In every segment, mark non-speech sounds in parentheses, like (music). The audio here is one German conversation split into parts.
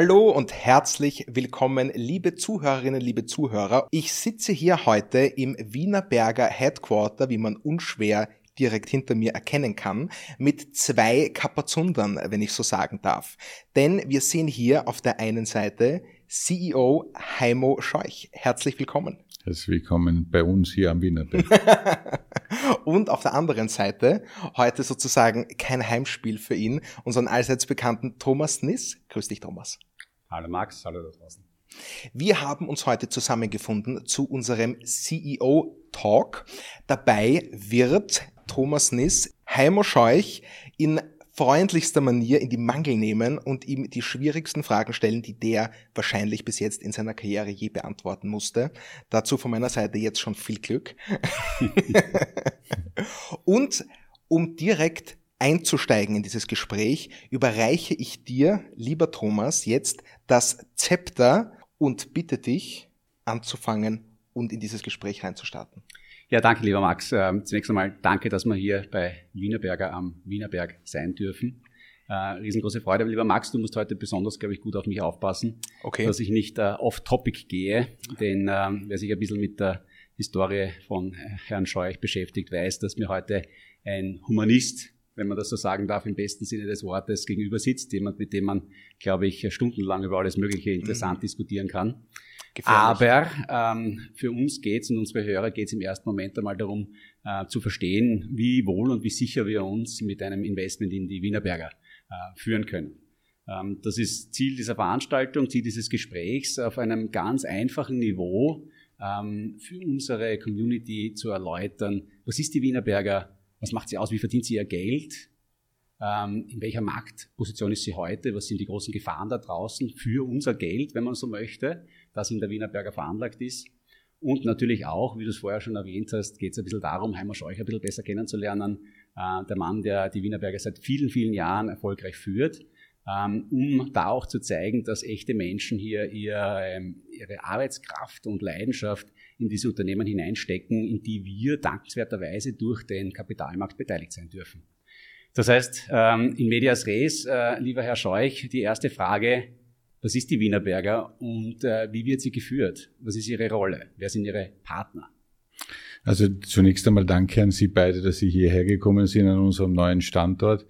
Hallo und herzlich willkommen, liebe Zuhörerinnen, liebe Zuhörer. Ich sitze hier heute im Wienerberger Headquarter, wie man unschwer direkt hinter mir erkennen kann, mit zwei Kapazundern, wenn ich so sagen darf. Denn wir sehen hier auf der einen Seite CEO Heimo Scheuch. Herzlich willkommen. Herzlich willkommen bei uns hier am Wienerberg. (laughs) Und auf der anderen Seite heute sozusagen kein Heimspiel für ihn, unseren allseits bekannten Thomas Niss. Grüß dich, Thomas. Hallo Max, hallo da draußen. Wir haben uns heute zusammengefunden zu unserem CEO Talk. Dabei wird Thomas Niss Heimo Scheuch in freundlichster Manier in die Mangel nehmen und ihm die schwierigsten Fragen stellen, die der wahrscheinlich bis jetzt in seiner Karriere je beantworten musste. Dazu von meiner Seite jetzt schon viel Glück. (laughs) und um direkt einzusteigen in dieses Gespräch, überreiche ich dir, lieber Thomas, jetzt das Zepter und bitte dich anzufangen und in dieses Gespräch reinzustarten. Ja, danke, lieber Max. Ähm, zunächst einmal danke, dass wir hier bei Wienerberger am Wienerberg sein dürfen. Äh, riesengroße Freude. lieber Max, du musst heute besonders, glaube ich, gut auf mich aufpassen, okay. dass ich nicht äh, off-topic gehe, denn äh, wer sich ein bisschen mit der Historie von äh, Herrn Scheuch beschäftigt, weiß, dass mir heute ein Humanist, wenn man das so sagen darf, im besten Sinne des Wortes gegenüber sitzt, jemand, mit dem man, glaube ich, stundenlang über alles Mögliche interessant mhm. diskutieren kann. Aber ähm, für uns geht's und unsere Hörer geht's im ersten Moment einmal darum, äh, zu verstehen, wie wohl und wie sicher wir uns mit einem Investment in die Wienerberger äh, führen können. Ähm, das ist Ziel dieser Veranstaltung, Ziel dieses Gesprächs auf einem ganz einfachen Niveau ähm, für unsere Community zu erläutern, was ist die Wienerberger, was macht sie aus, wie verdient sie ihr Geld, ähm, in welcher Marktposition ist sie heute, was sind die großen Gefahren da draußen für unser Geld, wenn man so möchte, das in der Wienerberger veranlagt ist. Und natürlich auch, wie du es vorher schon erwähnt hast, geht es ein bisschen darum, Heimer Scheuch ein bisschen besser kennenzulernen. Äh, der Mann, der die Wienerberger seit vielen, vielen Jahren erfolgreich führt, um da auch zu zeigen, dass echte Menschen hier ihre, ähm, ihre Arbeitskraft und Leidenschaft in diese Unternehmen hineinstecken, in die wir dankenswerterweise durch den Kapitalmarkt beteiligt sein dürfen. Das heißt, ähm, in medias res, äh, lieber Herr Scheuch, die erste Frage, was ist die Wienerberger und äh, wie wird sie geführt? Was ist ihre Rolle? Wer sind ihre Partner? Also zunächst einmal danke an Sie beide, dass Sie hierher gekommen sind an unserem neuen Standort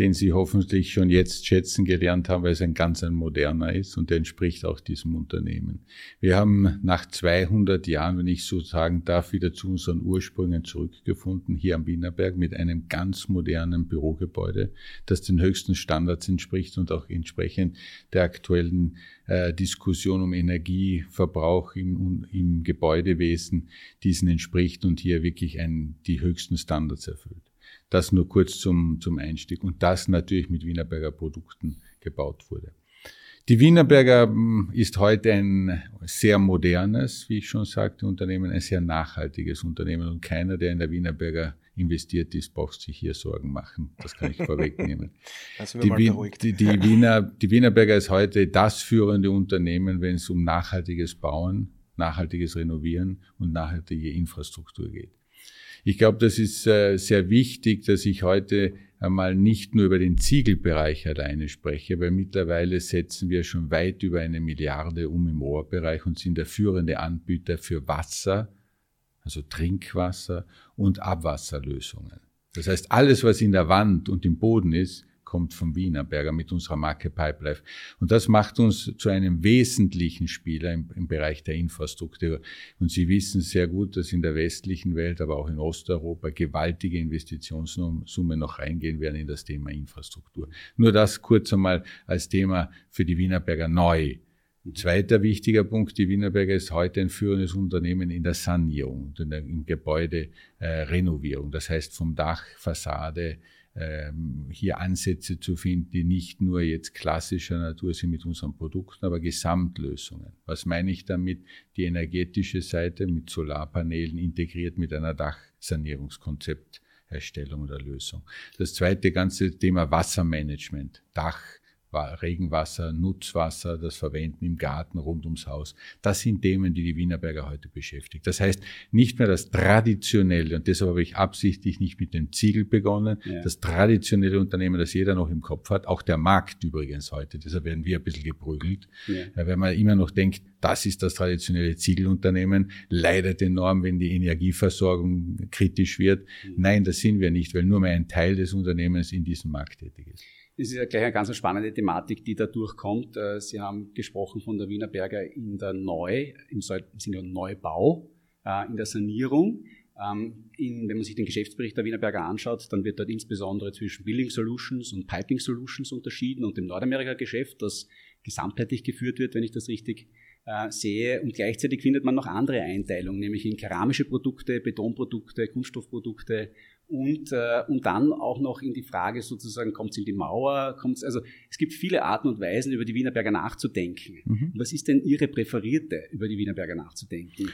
den Sie hoffentlich schon jetzt schätzen gelernt haben, weil es ein ganz ein moderner ist und der entspricht auch diesem Unternehmen. Wir haben nach 200 Jahren, wenn ich so sagen darf, wieder zu unseren Ursprüngen zurückgefunden, hier am Wienerberg mit einem ganz modernen Bürogebäude, das den höchsten Standards entspricht und auch entsprechend der aktuellen äh, Diskussion um Energieverbrauch im, im Gebäudewesen diesen entspricht und hier wirklich ein, die höchsten Standards erfüllt. Das nur kurz zum, zum Einstieg. Und das natürlich mit Wienerberger Produkten gebaut wurde. Die Wienerberger hm, ist heute ein sehr modernes, wie ich schon sagte, Unternehmen, ein sehr nachhaltiges Unternehmen und keiner, der in der Wienerberger investiert ist, braucht sich hier Sorgen machen. Das kann ich vorwegnehmen. (laughs) die, die, die, Wiener, die Wienerberger ist heute das führende Unternehmen, wenn es um nachhaltiges Bauen, nachhaltiges Renovieren und nachhaltige Infrastruktur geht. Ich glaube, das ist äh, sehr wichtig, dass ich heute einmal nicht nur über den Ziegelbereich alleine spreche, weil mittlerweile setzen wir schon weit über eine Milliarde um im Rohrbereich und sind der führende Anbieter für Wasser, also Trinkwasser und Abwasserlösungen. Das heißt, alles, was in der Wand und im Boden ist, kommt vom Wienerberger mit unserer Marke Pipelife. Und das macht uns zu einem wesentlichen Spieler im, im, Bereich der Infrastruktur. Und Sie wissen sehr gut, dass in der westlichen Welt, aber auch in Osteuropa gewaltige Investitionssummen noch reingehen werden in das Thema Infrastruktur. Nur das kurz einmal als Thema für die Wienerberger neu. Ein zweiter wichtiger Punkt, die Wienerberger ist heute ein führendes Unternehmen in der Sanierung in der, in Gebäuderenovierung. Äh, das heißt vom Dach, Fassade, hier Ansätze zu finden, die nicht nur jetzt klassischer Natur sind mit unseren Produkten, aber Gesamtlösungen. Was meine ich damit? Die energetische Seite mit Solarpanelen integriert mit einer Dachsanierungskonzepterstellung oder Lösung. Das zweite ganze Thema Wassermanagement, Dach, Regenwasser, Nutzwasser, das Verwenden im Garten rund ums Haus. Das sind Themen, die die Wienerberger heute beschäftigt. Das heißt, nicht mehr das traditionelle, und deshalb habe ich absichtlich nicht mit dem Ziegel begonnen, ja. das traditionelle Unternehmen, das jeder noch im Kopf hat, auch der Markt übrigens heute, deshalb werden wir ein bisschen geprügelt, ja. weil man immer noch denkt, das ist das traditionelle Ziegelunternehmen, leidet enorm, wenn die Energieversorgung kritisch wird. Mhm. Nein, das sind wir nicht, weil nur mehr ein Teil des Unternehmens in diesem Markt tätig ist. Das ist ja gleich eine ganz spannende Thematik, die da durchkommt. Äh, Sie haben gesprochen von der Wiener Berger in der Neu, im Sinne Neubau, äh, in der Sanierung. Ähm, in, wenn man sich den Geschäftsbericht der Wiener Berger anschaut, dann wird dort insbesondere zwischen Building Solutions und Piping Solutions unterschieden und dem Nordamerika-Geschäft, das gesamtheitlich geführt wird, wenn ich das richtig äh, sehe. Und gleichzeitig findet man noch andere Einteilungen, nämlich in keramische Produkte, Betonprodukte, Kunststoffprodukte und, äh, und dann auch noch in die Frage sozusagen, kommt es in die Mauer, kommt's, also es gibt viele Arten und Weisen, über die Wienerberger nachzudenken. Mhm. Was ist denn Ihre präferierte, über die Wienerberger nachzudenken?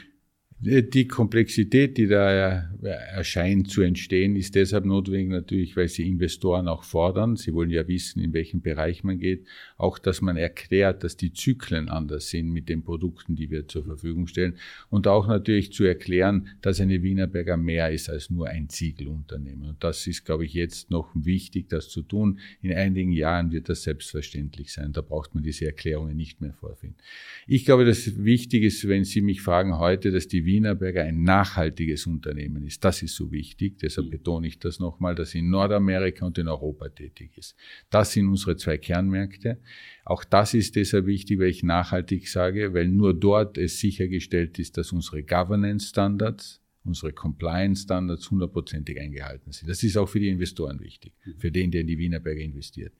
Die Komplexität, die da erscheint zu entstehen, ist deshalb notwendig natürlich, weil sie Investoren auch fordern. Sie wollen ja wissen, in welchem Bereich man geht. Auch, dass man erklärt, dass die Zyklen anders sind mit den Produkten, die wir zur Verfügung stellen. Und auch natürlich zu erklären, dass eine Wienerberger mehr ist als nur ein Ziegelunternehmen. Und das ist, glaube ich, jetzt noch wichtig, das zu tun. In einigen Jahren wird das selbstverständlich sein. Da braucht man diese Erklärungen nicht mehr vorfinden. Ich glaube, dass wichtig ist, wenn Sie mich fragen heute, dass die Wienerberger ein nachhaltiges Unternehmen ist. Das ist so wichtig. Deshalb betone ich das nochmal, dass sie in Nordamerika und in Europa tätig ist. Das sind unsere zwei Kernmärkte. Auch das ist deshalb wichtig, weil ich nachhaltig sage, weil nur dort es sichergestellt ist, dass unsere Governance Standards, unsere Compliance Standards hundertprozentig eingehalten sind. Das ist auch für die Investoren wichtig, für den, der in die Wienerberger investiert.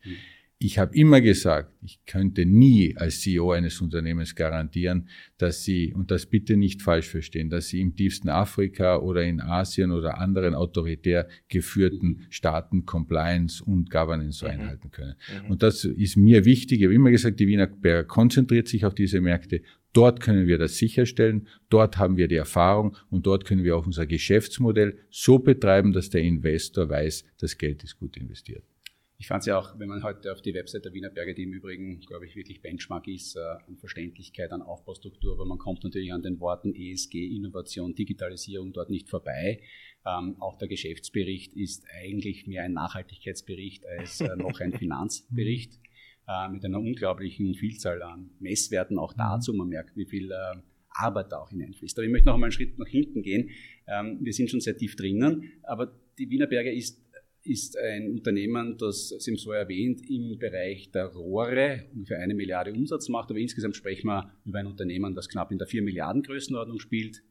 Mhm ich habe immer gesagt, ich könnte nie als CEO eines Unternehmens garantieren, dass Sie, und das bitte nicht falsch verstehen, dass Sie im tiefsten Afrika oder in Asien oder anderen autoritär geführten Staaten Compliance und Governance so mhm. einhalten können. Mhm. Und das ist mir wichtig. Ich habe immer gesagt, die Wiener Berger konzentriert sich auf diese Märkte. Dort können wir das sicherstellen, dort haben wir die Erfahrung und dort können wir auch unser Geschäftsmodell so betreiben, dass der Investor weiß, das Geld ist gut investiert. Ich fand es ja auch, wenn man heute auf die Website der Wiener Berge, die im Übrigen, glaube ich, wirklich Benchmark ist, äh, an Verständlichkeit, an Aufbaustruktur, aber man kommt natürlich an den Worten ESG, Innovation, Digitalisierung dort nicht vorbei. Ähm, auch der Geschäftsbericht ist eigentlich mehr ein Nachhaltigkeitsbericht als äh, noch ein (laughs) Finanzbericht äh, mit einer unglaublichen Vielzahl an Messwerten auch dazu. Man merkt, wie viel äh, Arbeit da auch hineinfließt. Aber ich möchte noch einmal einen Schritt nach hinten gehen. Ähm, wir sind schon sehr tief drinnen, aber die Wiener Berge ist ist ein Unternehmen, das, Sie haben so erwähnt, im Bereich der Rohre ungefähr eine Milliarde Umsatz macht, aber insgesamt sprechen wir über ein Unternehmen, das knapp in der 4 Milliarden Größenordnung spielt,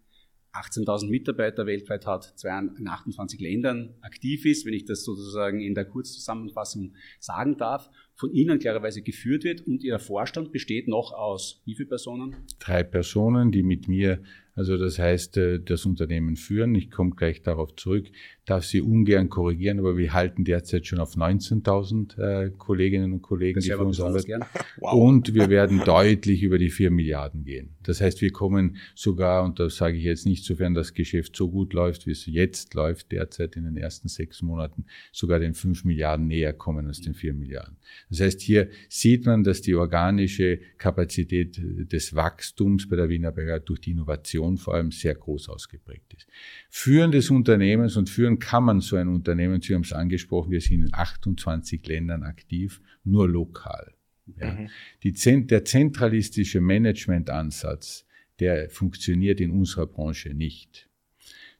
18.000 Mitarbeiter weltweit hat, in 28 Ländern aktiv ist, wenn ich das sozusagen in der Kurzzusammenfassung sagen darf, von Ihnen klarerweise geführt wird und Ihr Vorstand besteht noch aus wie viele Personen? Drei Personen, die mit mir also das heißt, äh, das Unternehmen führen. Ich komme gleich darauf zurück, darf Sie ungern korrigieren, aber wir halten derzeit schon auf 19.000 äh, Kolleginnen und Kollegen, die für uns arbeiten. (laughs) Wow. Und wir werden deutlich über die 4 Milliarden gehen. Das heißt, wir kommen sogar, und das sage ich jetzt nicht, sofern das Geschäft so gut läuft, wie es jetzt läuft, derzeit in den ersten sechs Monaten, sogar den 5 Milliarden näher kommen als den 4 Milliarden. Das heißt, hier sieht man, dass die organische Kapazität des Wachstums bei der Wienerberger durch die Innovation Innovation vor allem sehr groß ausgeprägt ist. Führen des Unternehmens und führen kann man so ein Unternehmen, Sie haben es angesprochen, wir sind in 28 Ländern aktiv, nur lokal. Ja. Mhm. Die, der zentralistische Managementansatz, der funktioniert in unserer Branche nicht.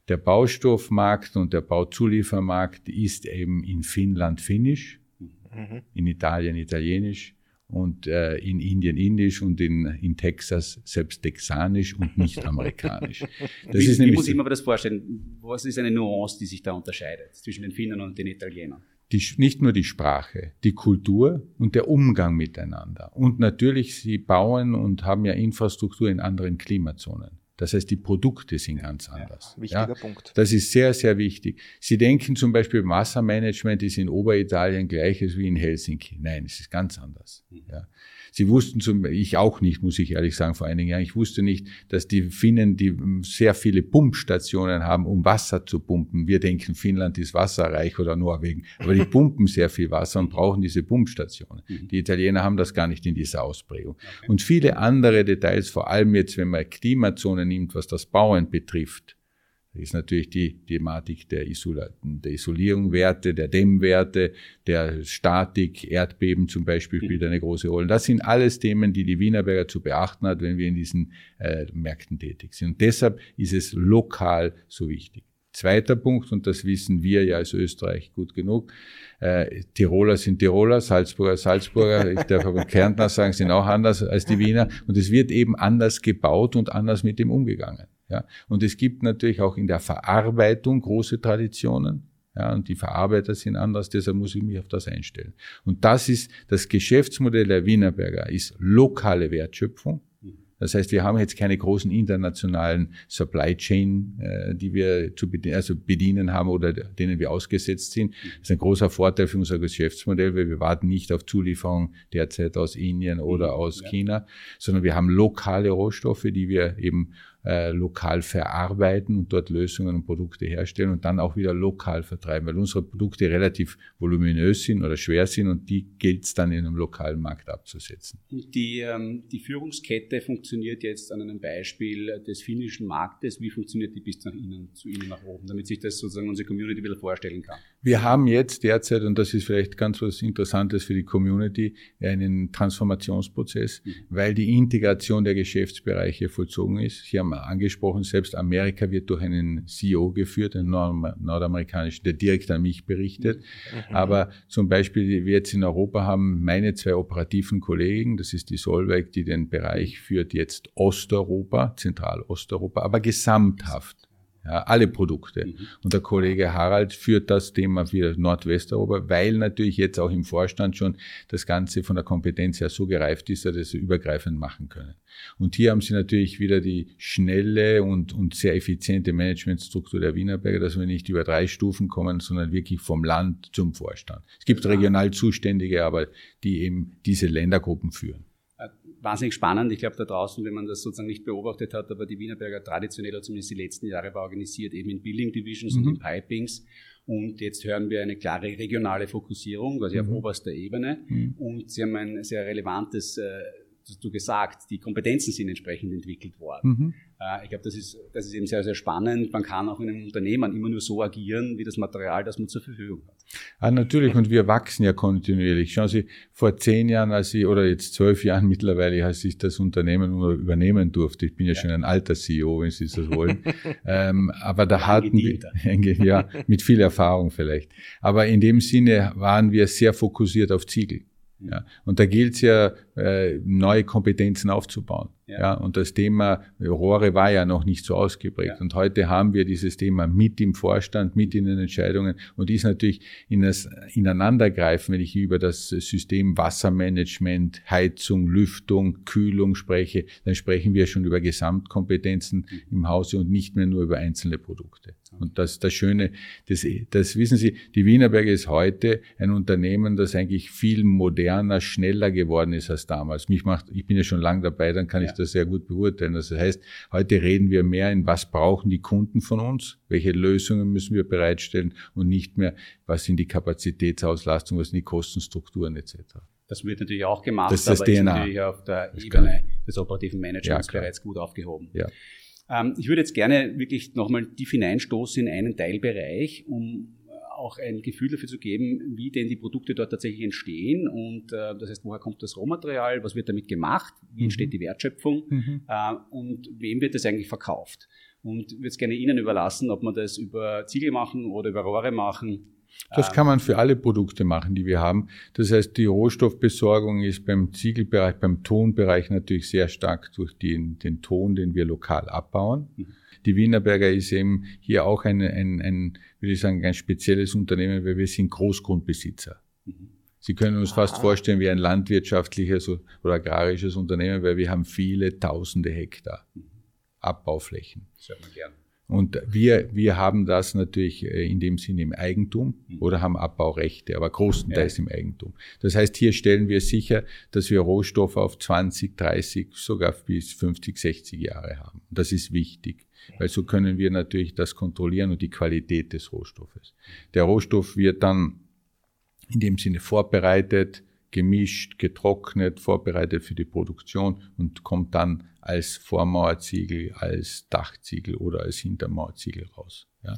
Der Baustoffmarkt und der Bauzuliefermarkt ist eben in Finnland finnisch, mhm. in Italien italienisch, und äh, in Indien indisch und in, in Texas selbst texanisch und nicht amerikanisch. (laughs) Das wie, ist wie muss ich mir das vorstellen? Was ist eine Nuance, die sich da unterscheidet zwischen den Finnern und den Italienern? Die, nicht nur die Sprache, die Kultur und der Umgang miteinander. Und natürlich, sie bauen und haben ja Infrastruktur in anderen Klimazonen. Das heißt, die Produkte sind ganz anders. Ja, wichtiger ja, Punkt. Das ist sehr, sehr wichtig. Sie denken zum Beispiel, Wassermanagement ist in Oberitalien gleiches wie in Helsinki. Nein, es ist ganz anders. Mhm. Ja. Sie wussten zum, ich auch nicht, muss ich ehrlich sagen, vor einigen Jahren, ich wusste nicht, dass die Finnen, die sehr viele Pumpstationen haben, um Wasser zu pumpen. Wir denken, Finnland ist wasserreich oder Norwegen, aber die pumpen (laughs) sehr viel Wasser und brauchen diese Pumpstationen. Mhm. Die Italiener haben das gar nicht in dieser Ausprägung. Und viele andere Details, vor allem jetzt, wenn man Klimazonen nimmt, was das Bauen betrifft, ist natürlich die Thematik der, Isola der Isolierungswerte, der Dämmwerte, der Statik, Erdbeben zum Beispiel spielt eine große Rolle. Das sind alles Themen, die die Wienerberger zu beachten hat, wenn wir in diesen äh, Märkten tätig sind. Und deshalb ist es lokal so wichtig. Zweiter Punkt, und das wissen wir ja als Österreich gut genug, äh, Tiroler sind Tiroler, Salzburger Salzburger, ich darf aber Kärntner sagen, sind auch anders als die Wiener. Und es wird eben anders gebaut und anders mit dem umgegangen. Ja. Und es gibt natürlich auch in der Verarbeitung große Traditionen. Ja, und die Verarbeiter sind anders, deshalb muss ich mich auf das einstellen. Und das ist das Geschäftsmodell der Wienerberger, ist lokale Wertschöpfung. Das heißt, wir haben jetzt keine großen internationalen Supply Chain, äh, die wir zu bedienen, also bedienen haben oder denen wir ausgesetzt sind. Das ist ein großer Vorteil für unser Geschäftsmodell, weil wir warten nicht auf Zulieferung derzeit aus Indien oder aus ja. China, sondern wir haben lokale Rohstoffe, die wir eben äh, lokal verarbeiten und dort Lösungen und Produkte herstellen und dann auch wieder lokal vertreiben, weil unsere Produkte relativ voluminös sind oder schwer sind und die gilt es dann in einem lokalen Markt abzusetzen. Die, ähm, die Führungskette funktioniert jetzt an einem Beispiel des finnischen Marktes. Wie funktioniert die bis nach Ihnen, zu Ihnen nach oben, damit sich das sozusagen unsere Community wieder vorstellen kann? Wir haben jetzt derzeit, und das ist vielleicht ganz was Interessantes für die Community, einen Transformationsprozess, mhm. weil die Integration der Geschäftsbereiche vollzogen ist. Hier haben angesprochen, selbst Amerika wird durch einen CEO geführt, einen nordamerikanischen, der direkt an mich berichtet. Mhm. Aber zum Beispiel, wir jetzt in Europa haben meine zwei operativen Kollegen, das ist die Solveig, die den Bereich führt jetzt Osteuropa, Zentralosteuropa, aber gesamthaft ja, alle Produkte. Mhm. Und der Kollege Harald führt das Thema für Nordwesteuropa, weil natürlich jetzt auch im Vorstand schon das Ganze von der Kompetenz her so gereift ist, dass sie es übergreifend machen können. Und hier haben sie natürlich wieder die schnelle und, und sehr effiziente Managementstruktur der Wienerberger, dass wir nicht über drei Stufen kommen, sondern wirklich vom Land zum Vorstand. Es gibt regional Zuständige, aber die eben diese Ländergruppen führen wahnsinnig spannend. Ich glaube, da draußen, wenn man das sozusagen nicht beobachtet hat, aber die Wienerberger traditionell, oder zumindest die letzten Jahre, war organisiert eben in Building Divisions mhm. und in Pipings. Und jetzt hören wir eine klare regionale Fokussierung, quasi mhm. auf oberster Ebene. Mhm. Und sie haben ein sehr relevantes äh, du gesagt, die Kompetenzen sind entsprechend entwickelt worden. Äh, ich glaube, das ist, das ist eben sehr, sehr spannend. Man kann auch in einem Unternehmen immer nur so agieren, wie das Material, das man zur Verfügung hat. Ah, natürlich, und wir wachsen ja kontinuierlich. Schauen Sie, vor zehn Jahren, als ich, oder jetzt zwölf Jahren (laughs) mittlerweile, als ich das Unternehmen übernehmen durfte, ich bin ja, ja. schon ein alter CEO, wenn Sie das wollen, (laughs) ähm, aber da hatten wir, (laughs) ja, mit viel Erfahrung vielleicht. Aber in dem Sinne waren wir sehr fokussiert auf Ziegel. Ja, und da gilt es ja, äh, neue Kompetenzen aufzubauen. Ja. ja. und das Thema Rohre war ja noch nicht so ausgeprägt. Ja. Und heute haben wir dieses Thema mit im Vorstand, mit in den Entscheidungen und ist natürlich in das Ineinandergreifen, wenn ich über das System Wassermanagement, Heizung, Lüftung, Kühlung spreche, dann sprechen wir schon über Gesamtkompetenzen mhm. im Hause und nicht mehr nur über einzelne Produkte. Und das, das Schöne, das, das wissen Sie, die Wienerberger ist heute ein Unternehmen, das eigentlich viel moderner, schneller geworden ist als damals. Mich macht, ich bin ja schon lange dabei, dann kann ja. ich das sehr gut beurteilen. Das heißt, heute reden wir mehr in, was brauchen die Kunden von uns? Welche Lösungen müssen wir bereitstellen? Und nicht mehr, was sind die Kapazitätsauslastung, was sind die Kostenstrukturen etc. Das wird natürlich auch gemacht, das ist das aber DNA. ist natürlich auf der das Ebene des operativen Managements ja, bereits gut aufgehoben. Ja. Ähm, ich würde jetzt gerne wirklich nochmal tief hineinstoßen in einen Teilbereich, um auch ein Gefühl dafür zu geben, wie denn die Produkte dort tatsächlich entstehen. Und äh, das heißt, woher kommt das Rohmaterial, was wird damit gemacht, wie entsteht mhm. die Wertschöpfung mhm. äh, und wem wird das eigentlich verkauft. Und ich würde es gerne Ihnen überlassen, ob man das über Ziegel machen oder über Rohre machen. Das kann man für alle Produkte machen, die wir haben. Das heißt, die Rohstoffbesorgung ist beim Ziegelbereich, beim Tonbereich natürlich sehr stark durch den, den Ton, den wir lokal abbauen. Mhm. Die Wienerberger ist eben hier auch ein, ein, ein, würde ich sagen, ein spezielles Unternehmen, weil wir sind Großgrundbesitzer. Mhm. Sie können uns fast vorstellen wie ein landwirtschaftliches oder agrarisches Unternehmen, weil wir haben viele tausende Hektar. Mhm Abbauflächen. Das hört man gern. Und wir, wir haben das natürlich äh, in dem Sinne im Eigentum mhm. oder haben Abbaurechte, aber großenteils ja. im Eigentum. Das heißt, hier stellen wir sicher, dass wir Rohstoffe auf 20, 30, sogar bis 50, 60 Jahre haben. Das ist wichtig, weil so können wir natürlich das kontrollieren und die Qualität des Rohstoffes. Der Rohstoff wird dann in dem Sinne vorbereitet, gemischt, getrocknet, vorbereitet für die Produktion und kommt dann als Vormauerziegel, als Dachziegel oder als Hintermauerziegel raus. Ja.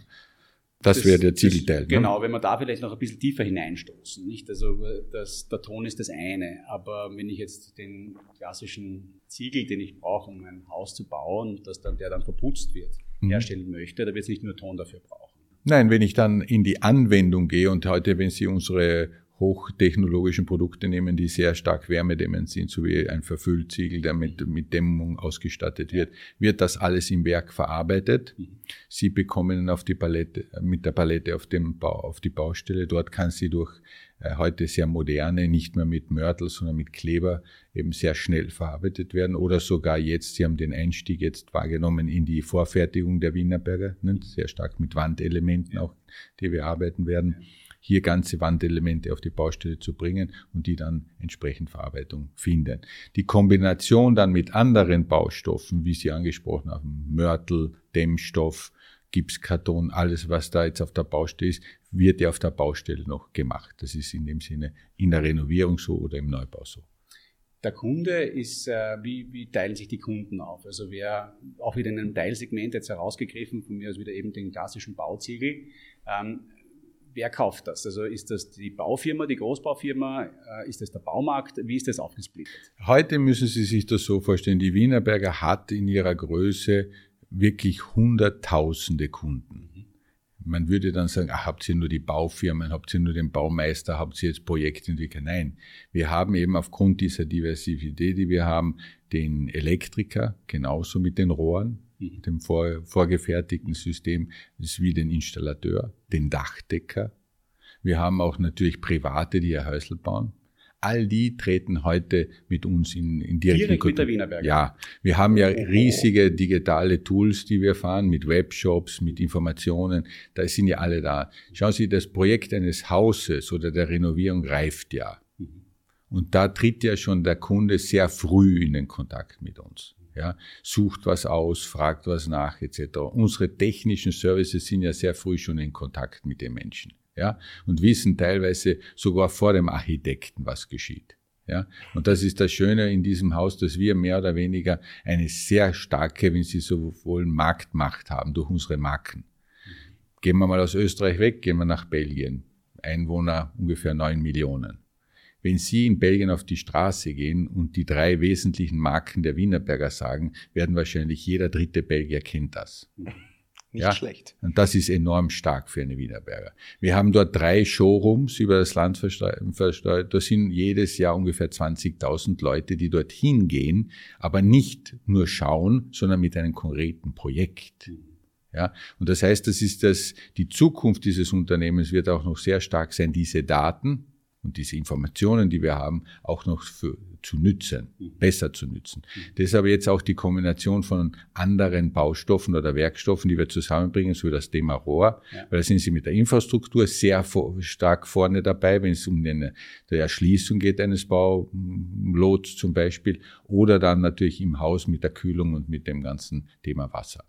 Das, das wäre der Ziegelteil. Ne? Genau, wenn wir da vielleicht noch ein bisschen tiefer hineinstoßen. Nicht? Also das, der Ton ist das eine, aber wenn ich jetzt den klassischen Ziegel, den ich brauche, um ein Haus zu bauen, dass dann, der dann verputzt wird, mhm. herstellen möchte, da wird es nicht nur Ton dafür brauchen. Nein, wenn ich dann in die Anwendung gehe und heute, wenn Sie unsere hochtechnologischen Produkte nehmen, die sehr stark wärmedämmend sind, so wie ein Verfüllziegel, der mit, mit Dämmung ausgestattet wird, wird das alles im Werk verarbeitet. Sie bekommen auf die Palette, mit der Palette auf, dem Bau, auf die Baustelle. Dort kann sie durch äh, heute sehr moderne, nicht mehr mit Mörtel, sondern mit Kleber eben sehr schnell verarbeitet werden. Oder sogar jetzt, Sie haben den Einstieg jetzt wahrgenommen in die Vorfertigung der Wienerberger, ne, sehr stark mit Wandelementen auch, die wir arbeiten werden hier ganze Wandelemente auf die Baustelle zu bringen und die dann entsprechend Verarbeitung finden. Die Kombination dann mit anderen Baustoffen, wie Sie angesprochen haben, Mörtel, Dämmstoff, Gipskarton, alles, was da jetzt auf der Baustelle ist, wird ja auf der Baustelle noch gemacht. Das ist in dem Sinne in der Renovierung so oder im Neubau so. Der Kunde ist, äh, wie, wie teilen sich die Kunden auf? Also wer auch wieder in einem Teilsegment jetzt herausgegriffen, von mir aus wieder eben den klassischen Bauziegel, ähm, wer kauft das? Also ist das die Baufirma, die Großbaufirma, äh, ist das der Baumarkt? Wie ist das aufgesplittet? Heute müssen Sie sich das so vorstellen, die Wienerberger hat in ihrer Größe wirklich hunderttausende Kunden. Man würde dann sagen, ach, habt ihr nur die Baufirmen, habt ihr nur den Baumeister, habt ihr jetzt Projektentwickler? Nein, wir haben eben aufgrund dieser Diversität, die wir haben, den Elektriker genauso mit den Rohren, Mhm. dem vor, vorgefertigten System, ist wie den Installateur, den Dachdecker. Wir haben auch natürlich Private, die ihr Häusl bauen. All die treten heute mit uns in, in direkten Direkt Kontakt. mit der Wienerberger. Ja, wir haben ja riesige digitale Tools, die wir fahren, mit Webshops, mit Informationen. Da sind ja alle da. Schauen Sie, das Projekt eines Hauses oder der Renovierung reift ja. Mhm. Und da tritt ja schon der Kunde sehr früh in den Kontakt mit uns ja, sucht was aus, fragt was nach etc. Unsere technischen Services sind ja sehr früh schon in Kontakt mit den Menschen ja, und wissen teilweise sogar vor dem Architekten, was geschieht. Ja, und das ist das Schöne in diesem Haus, dass wir mehr oder weniger eine sehr starke, wenn Sie so wollen, Marktmacht haben durch unsere Marken. Gehen wir mal aus Österreich weg, gehen wir nach Belgien. Einwohner ungefähr neun Millionen. Wenn Sie in Belgien auf die Straße gehen und die drei wesentlichen Marken der Wienerberger sagen, werden wahrscheinlich jeder dritte Belgier kennt das. (laughs) Nicht ja? schlecht. Und das ist enorm stark für eine Wienerberger. Wir haben dort drei Showrooms über das Land versteuert. Da sind jedes Jahr ungefähr 20.000 Leute, die dorthin gehen, aber nicht nur schauen, sondern mit einem konkreten Projekt. Ja, und das heißt, das ist das, die Zukunft dieses Unternehmens wird auch noch sehr stark sein, diese Daten, und diese Informationen, die wir haben, auch noch für, zu nützen, mhm. besser zu nützen. Mhm. Deshalb jetzt auch die Kombination von anderen Baustoffen oder Werkstoffen, die wir zusammenbringen, so wie das Thema Rohr, ja. weil da sind sie mit der Infrastruktur sehr stark vorne dabei, wenn es um eine, die Erschließung geht eines Baulots zum Beispiel, oder dann natürlich im Haus mit der Kühlung und mit dem ganzen Thema Wasser.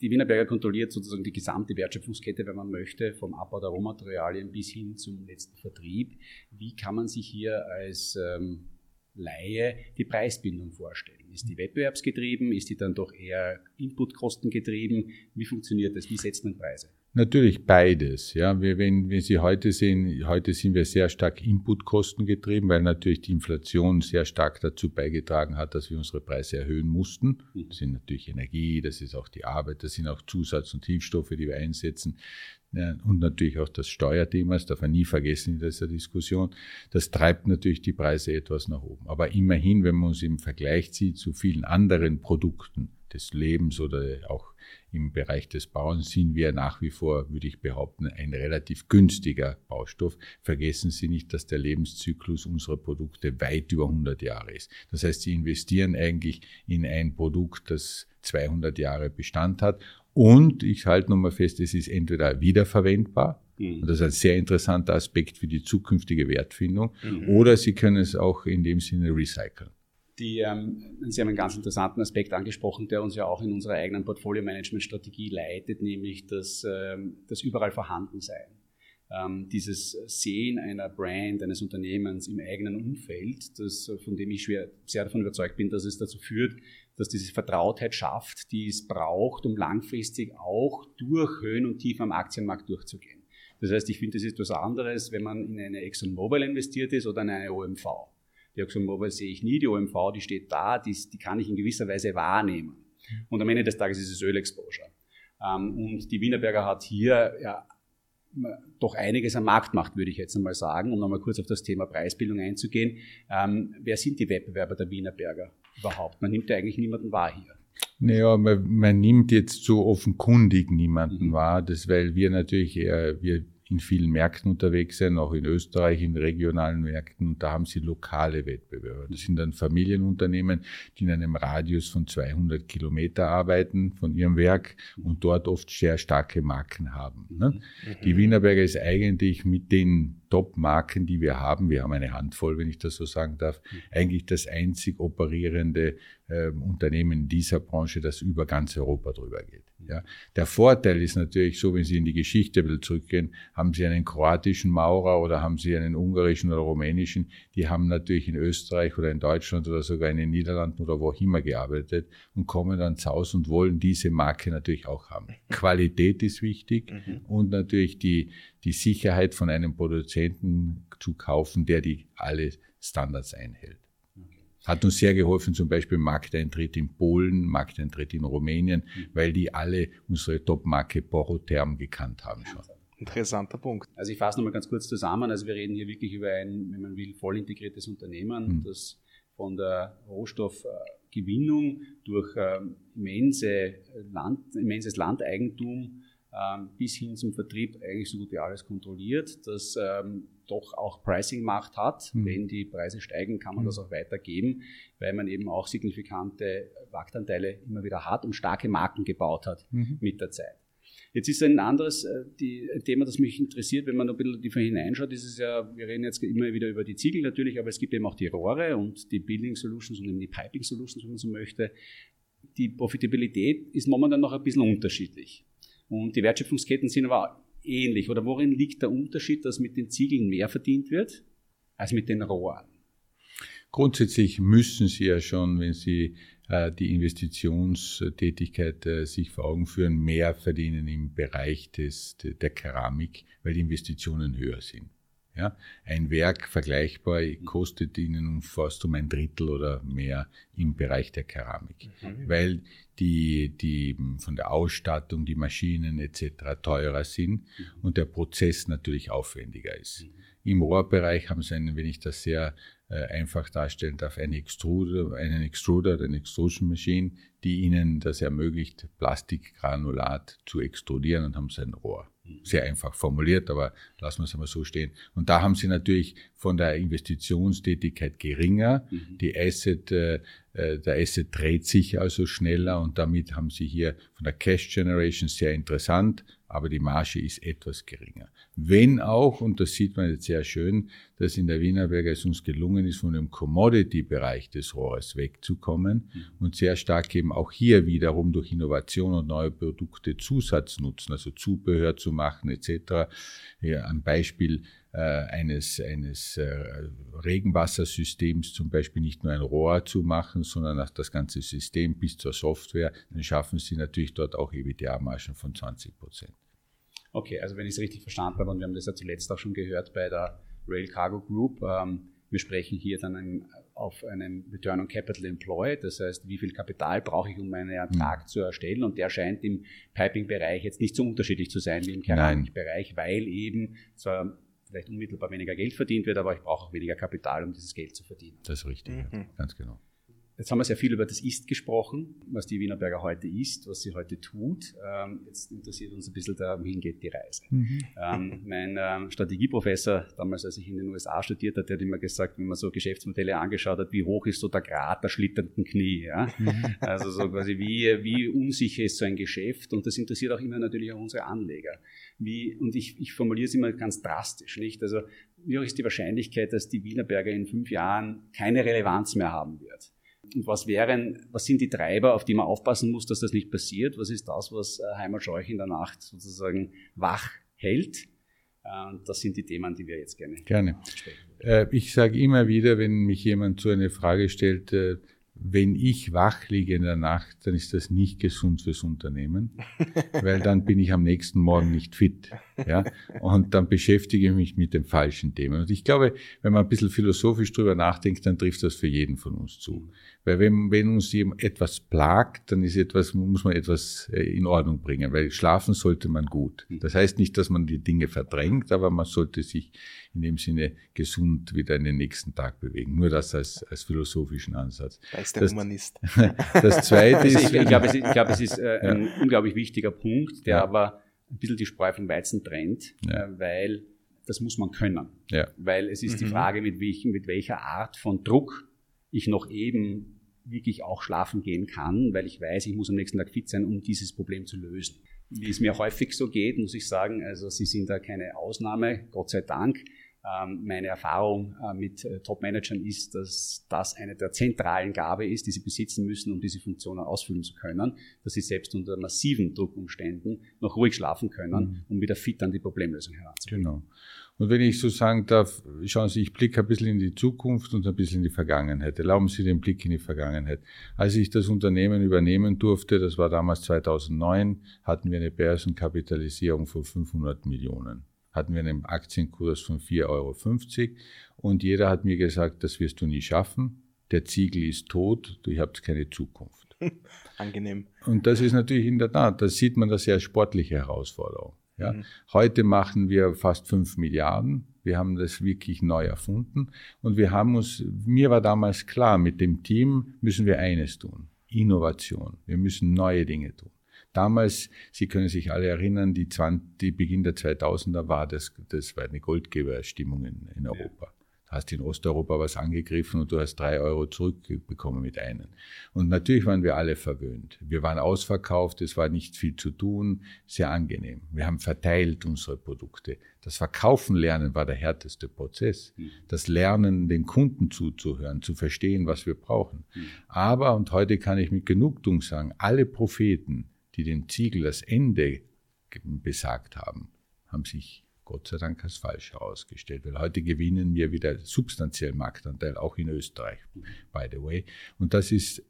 Die Wienerberger kontrolliert sozusagen die gesamte Wertschöpfungskette, wenn man möchte, vom Abbau der Rohmaterialien bis hin zum letzten Vertrieb. Wie kann man sich hier als ähm, Laie die Preisbindung vorstellen? Ist die wettbewerbsgetrieben? Ist die dann doch eher Inputkostengetrieben? Wie funktioniert das? Wie setzt man Preise? Natürlich beides. Ja, wenn, wenn Sie heute sehen, heute sind wir sehr stark Inputkosten getrieben, weil natürlich die Inflation sehr stark dazu beigetragen hat, dass wir unsere Preise erhöhen mussten. Das sind natürlich Energie, das ist auch die Arbeit, das sind auch Zusatz- und Hilfsstoffe, die wir einsetzen. Und natürlich auch das Steuerthema, das darf man nie vergessen in dieser Diskussion. Das treibt natürlich die Preise etwas nach oben. Aber immerhin, wenn man uns im Vergleich zieht zu vielen anderen Produkten, des Lebens oder auch im Bereich des Bauens sind wir nach wie vor, würde ich behaupten, ein relativ günstiger Baustoff. Vergessen Sie nicht, dass der Lebenszyklus unserer Produkte weit über 100 Jahre ist. Das heißt, Sie investieren eigentlich in ein Produkt, das 200 Jahre Bestand hat. Und ich halte nochmal fest, es ist entweder wiederverwendbar, mhm. und das ist ein sehr interessanter Aspekt für die zukünftige Wertfindung, mhm. oder Sie können es auch in dem Sinne recyceln. Die, ähm, Sie haben einen ganz interessanten Aspekt angesprochen, der uns ja auch in unserer eigenen Portfolio-Management-Strategie leitet, nämlich das, ähm, das überall Vorhandensein. Ähm, dieses Sehen einer Brand, eines Unternehmens im eigenen Umfeld, das, von dem ich schwer, sehr davon überzeugt bin, dass es dazu führt, dass diese Vertrautheit schafft, die es braucht, um langfristig auch durch Höhen und Tiefen am Aktienmarkt durchzugehen. Das heißt, ich finde, das ist etwas anderes, wenn man in eine ExxonMobil investiert ist oder in eine OMV. Die ExxonMobil sehe ich nie, die OMV, die steht da, die, die kann ich in gewisser Weise wahrnehmen. Und am Ende des Tages ist es Ölexposure. Ähm, und die Wienerberger hat hier ja, doch einiges am Markt macht, würde ich jetzt einmal sagen, um nochmal kurz auf das Thema Preisbildung einzugehen. Ähm, wer sind die Wettbewerber der Wienerberger überhaupt? Man nimmt ja eigentlich niemanden wahr hier. Naja, man, man nimmt jetzt so offenkundig niemanden mhm. wahr, das, weil wir natürlich eher, wir in vielen Märkten unterwegs sind, auch in Österreich, in regionalen Märkten. Und da haben sie lokale Wettbewerber. Das sind dann Familienunternehmen, die in einem Radius von 200 Kilometer arbeiten von ihrem Werk und dort oft sehr starke Marken haben. Ne? Mhm. Die Wienerberger ist eigentlich mit den Top-Marken, die wir haben, wir haben eine Handvoll, wenn ich das so sagen darf, mhm. eigentlich das einzig operierende äh, Unternehmen dieser Branche, das über ganz Europa drüber geht. Ja. Der Vorteil ist natürlich so, wenn Sie in die Geschichte ein bisschen zurückgehen, haben Sie einen kroatischen Maurer oder haben Sie einen ungarischen oder rumänischen, die haben natürlich in Österreich oder in Deutschland oder sogar in den Niederlanden oder wo auch immer gearbeitet und kommen dann zu Hause und wollen diese Marke natürlich auch haben. Qualität ist wichtig mhm. und natürlich die, die Sicherheit von einem Produzenten zu kaufen, der die alle Standards einhält. Hat uns sehr geholfen, zum Beispiel Markteintritt in Polen, Markteintritt in Rumänien, mhm. weil die alle unsere Top-Marke Porotherm gekannt haben schon. Interessanter Punkt. Also ich fasse nochmal ganz kurz zusammen. Also wir reden hier wirklich über ein, wenn man will, voll integriertes Unternehmen, mhm. das von der Rohstoffgewinnung durch ähm, immense Land, immenses Landeigentum bis hin zum Vertrieb eigentlich so gut wie alles kontrolliert, das ähm, doch auch Pricing-Macht hat. Mhm. Wenn die Preise steigen, kann man mhm. das auch weitergeben, weil man eben auch signifikante Marktanteile immer wieder hat und starke Marken gebaut hat mhm. mit der Zeit. Jetzt ist ein anderes äh, die, Thema, das mich interessiert, wenn man ein bisschen tiefer hineinschaut, ist es ja, wir reden jetzt immer wieder über die Ziegel natürlich, aber es gibt eben auch die Rohre und die Building Solutions und eben die Piping Solutions, wenn man so möchte. Die Profitabilität ist momentan noch ein bisschen unterschiedlich. Und die Wertschöpfungsketten sind aber ähnlich. Oder worin liegt der Unterschied, dass mit den Ziegeln mehr verdient wird als mit den Rohren? Grundsätzlich müssen Sie ja schon, wenn Sie äh, die Investitionstätigkeit äh, sich vor Augen führen, mehr verdienen im Bereich des, der Keramik, weil die Investitionen höher sind. Ja, ein Werk vergleichbar kostet Ihnen fast um ein Drittel oder mehr im Bereich der Keramik, mhm. weil die, die von der Ausstattung, die Maschinen etc. teurer sind mhm. und der Prozess natürlich aufwendiger ist. Mhm. Im Rohrbereich haben Sie einen, wenn ich das sehr äh, einfach darstellen darf, einen Extruder, einen Extruder, eine Extrusion Machine, die Ihnen das ermöglicht, Plastikgranulat zu extrudieren und haben Sie ein Rohr sehr einfach formuliert, aber lassen wir es einmal so stehen. Und da haben sie natürlich von der Investitionstätigkeit geringer. Mhm. Die Asset, äh, äh, der Asset dreht sich also schneller und damit haben sie hier von der Cash Generation sehr interessant, aber die Marge ist etwas geringer. Wenn auch, und das sieht man jetzt sehr schön, dass in der Wienerberger es uns gelungen ist, von dem Commodity-Bereich des Rohres wegzukommen mhm. und sehr stark eben auch hier wiederum durch Innovation und neue Produkte Zusatz nutzen, also Zubehör zu machen etc. Ja, ein Beispiel eines, eines äh, Regenwassersystems zum Beispiel nicht nur ein Rohr zu machen, sondern auch das ganze System bis zur Software, dann schaffen sie natürlich dort auch EBITDA-Margen von 20 Prozent. Okay, also wenn ich es richtig verstanden habe, und wir haben das ja zuletzt auch schon gehört bei der Rail Cargo Group, ähm, wir sprechen hier dann ein, auf einen Return on Capital Employed, das heißt, wie viel Kapital brauche ich, um einen Ertrag mhm. zu erstellen und der scheint im Piping-Bereich jetzt nicht so unterschiedlich zu sein wie im Keramikbereich, weil eben zwar vielleicht unmittelbar weniger Geld verdient wird, aber ich brauche auch weniger Kapital, um dieses Geld zu verdienen. Das ist richtig, mhm. ja. ganz genau. Jetzt haben wir sehr viel über das Ist gesprochen, was die Wienerberger heute ist, was sie heute tut. Ähm, jetzt interessiert uns ein bisschen, da, wohin geht die Reise. Mhm. Ähm, mein ähm, Strategieprofessor, damals als ich in den USA studiert hatte, hat immer gesagt, wenn man so Geschäftsmodelle angeschaut hat, wie hoch ist so der Grad der schlitternden Knie. Ja? Mhm. Also so quasi, wie, wie unsicher ist so ein Geschäft? Und das interessiert auch immer natürlich auch unsere Anleger. Wie, und ich, ich formuliere es immer ganz drastisch, nicht? Also wie hoch ist die Wahrscheinlichkeit, dass die Wienerberger in fünf Jahren keine Relevanz mehr haben wird? Und was wären, was sind die Treiber, auf die man aufpassen muss, dass das nicht passiert? Was ist das, was äh, Heimat Scheuch in der Nacht sozusagen wach hält? Äh, das sind die Themen, die wir jetzt gerne. Gerne. Äh, ich sage immer wieder, wenn mich jemand so eine Frage stellt, wenn ich wach liege in der Nacht, dann ist das nicht gesund fürs Unternehmen, (laughs) weil dann bin ich am nächsten Morgen nicht fit. Ja? Und dann beschäftige ich mich mit dem falschen Thema. Und ich glaube, wenn man ein bisschen philosophisch drüber nachdenkt, dann trifft das für jeden von uns zu. Weil wenn, wenn uns etwas plagt, dann ist etwas, muss man etwas äh, in Ordnung bringen, weil schlafen sollte man gut. Das heißt nicht, dass man die Dinge verdrängt, aber man sollte sich in dem Sinne gesund wieder in den nächsten Tag bewegen. Nur das als, als philosophischen Ansatz. Da ist der das, Humanist. (laughs) das zweite (laughs) also ist. Ich, ich, glaube, es ist, ich glaube, es ist äh, ein ja. unglaublich wichtiger Punkt, der ja. aber ein bisschen die Spreu vom Weizen trennt, ja. äh, weil das muss man können. Ja. Weil es ist mhm. die Frage, mit, welchen, mit welcher Art von Druck ich noch eben wirklich auch schlafen gehen kann, weil ich weiß, ich muss am nächsten Tag fit sein, um dieses Problem zu lösen. Wie es mir häufig so geht, muss ich sagen, also Sie sind da keine Ausnahme, Gott sei Dank. Ähm, meine Erfahrung äh, mit äh, Top-Managern ist, dass das eine der zentralen Gabe ist, die sie besitzen müssen, um diese Funktionen ausfüllen zu können, dass sie selbst unter massiven Druckumständen noch ruhig schlafen können, mhm. um wieder fit an die Problemlösung heranzugehen. Genau. Und wenn ich so sagen darf, schauen Sie, ich blicke ein bisschen in die Zukunft und ein bisschen in die Vergangenheit. Erlauben Sie den Blick in die Vergangenheit. Als ich das Unternehmen übernehmen durfte, das war damals 2009, hatten wir eine Börsenkapitalisierung von 500 Millionen. Hatten wir einen Aktienkurs von 4,50 Euro. Und jeder hat mir gesagt, das wirst du nie schaffen. Der Ziegel ist tot, du habt keine Zukunft. (laughs) Angenehm. Und das ist natürlich in der Tat, da sieht man das sehr sportliche Herausforderung. Ja. Mhm. Heute machen wir fast fünf Milliarden. Wir haben das wirklich neu erfunden. Und wir haben uns, mir war damals klar, mit dem Team müssen wir eines tun. Innovation. Wir müssen neue Dinge tun. Damals, Sie können sich alle erinnern, die, 20, die Beginn der 2000er war das, das war eine Goldgeberstimmung in, in Europa. Ja hast in Osteuropa was angegriffen und du hast drei Euro zurückbekommen mit einem. Und natürlich waren wir alle verwöhnt. Wir waren ausverkauft, es war nicht viel zu tun, sehr angenehm. Wir haben verteilt unsere Produkte. Das Verkaufen lernen war der härteste Prozess. Mhm. Das Lernen, den Kunden zuzuhören, zu verstehen, was wir brauchen. Mhm. Aber, und heute kann ich mit Genugtuung sagen, alle Propheten, die den Ziegel das Ende besagt haben, haben sich Gott sei Dank als falsch herausgestellt, weil heute gewinnen wir wieder substanziell Marktanteil, auch in Österreich, by the way. Und das ist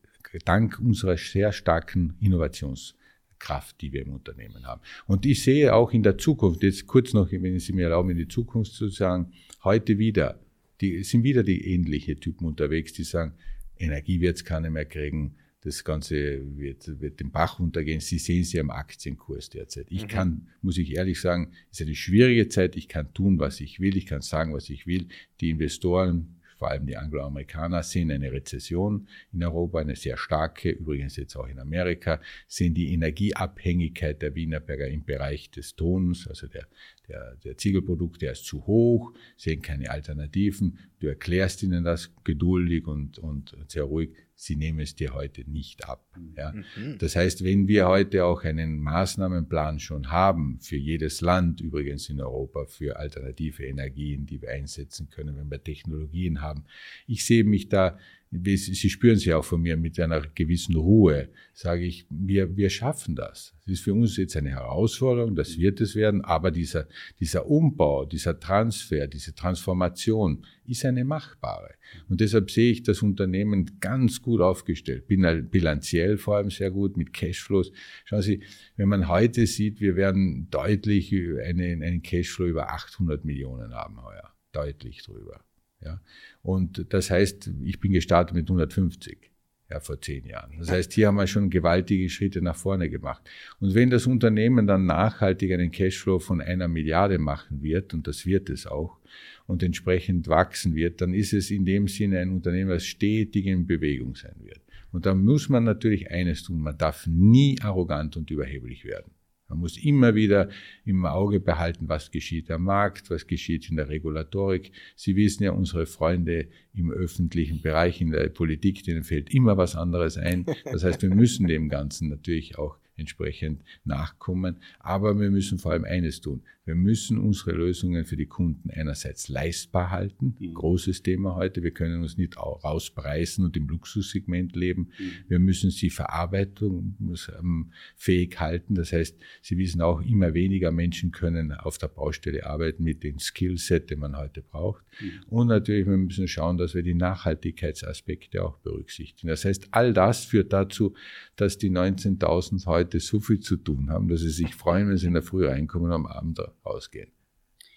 dank unserer sehr starken Innovationskraft, die wir im Unternehmen haben. Und ich sehe auch in der Zukunft, jetzt kurz noch, wenn Sie mir erlauben, in die Zukunft zu sagen, heute wieder, die sind wieder die ähnliche Typen unterwegs, die sagen, Energie wird es keiner mehr kriegen, das Ganze wird, wird den Bach runtergehen. Sie sehen es ja im Aktienkurs derzeit. Ich mhm. kann, muss ich ehrlich sagen, es ist eine schwierige Zeit. Ich kann tun, was ich will. Ich kann sagen, was ich will. Die Investoren vor allem die Angloamerikaner sehen eine Rezession in Europa, eine sehr starke, übrigens jetzt auch in Amerika, sehen die Energieabhängigkeit der Wienerberger im Bereich des Tons, also der, der, der Ziegelprodukte, ist zu hoch, sehen keine Alternativen. Du erklärst ihnen das geduldig und, und sehr ruhig sie nehmen es dir heute nicht ab. Ja. Mhm. Das heißt, wenn wir heute auch einen Maßnahmenplan schon haben, für jedes Land, übrigens in Europa, für alternative Energien, die wir einsetzen können, wenn wir Technologien haben, ich sehe mich da Sie spüren sie auch von mir mit einer gewissen Ruhe, sage ich, wir, wir schaffen das. Das ist für uns jetzt eine Herausforderung, das wird es werden, aber dieser, dieser Umbau, dieser Transfer, diese Transformation ist eine machbare. Und deshalb sehe ich das Unternehmen ganz gut aufgestellt, bilanziell vor allem sehr gut, mit Cashflows. Schauen Sie, wenn man heute sieht, wir werden deutlich einen, einen Cashflow über 800 Millionen haben heuer, deutlich drüber. Ja? Und das heißt, ich bin gestartet mit 150. ja, vor zehn Jahren. Das heißt, hier haben wir schon gewaltige Schritte nach vorne gemacht. Und wenn das Unternehmen dann nachhaltig einen Cashflow von einer Milliarde machen wird, und das wird es auch, und entsprechend wachsen wird, dann ist es in dem Sinne ein Unternehmen, das stetig in Bewegung sein wird. Und da muss man natürlich eines tun, man darf nie arrogant und überheblich werden. Man muss immer wieder im Auge behalten, was geschieht am Markt, was geschieht in der Regulatorik. Sie wissen ja, unsere Freunde im öffentlichen Bereich, in der Politik, denen fällt immer was anderes ein. Das heißt, wir müssen dem Ganzen natürlich auch entsprechend nachkommen. Aber wir müssen vor allem eines tun. Wir müssen unsere Lösungen für die Kunden einerseits leistbar halten. Mhm. Großes Thema heute. Wir können uns nicht rauspreisen und im Luxussegment leben. Mhm. Wir müssen sie verarbeitungsfähig halten. Das heißt, Sie wissen auch, immer weniger Menschen können auf der Baustelle arbeiten mit den Skillset, die man heute braucht. Mhm. Und natürlich, wir müssen schauen, dass wir die Nachhaltigkeitsaspekte auch berücksichtigen. Das heißt, all das führt dazu, dass die 19.000 heute so viel zu tun haben, dass sie sich freuen, wenn sie in der Früh reinkommen und am Abend ausgehen.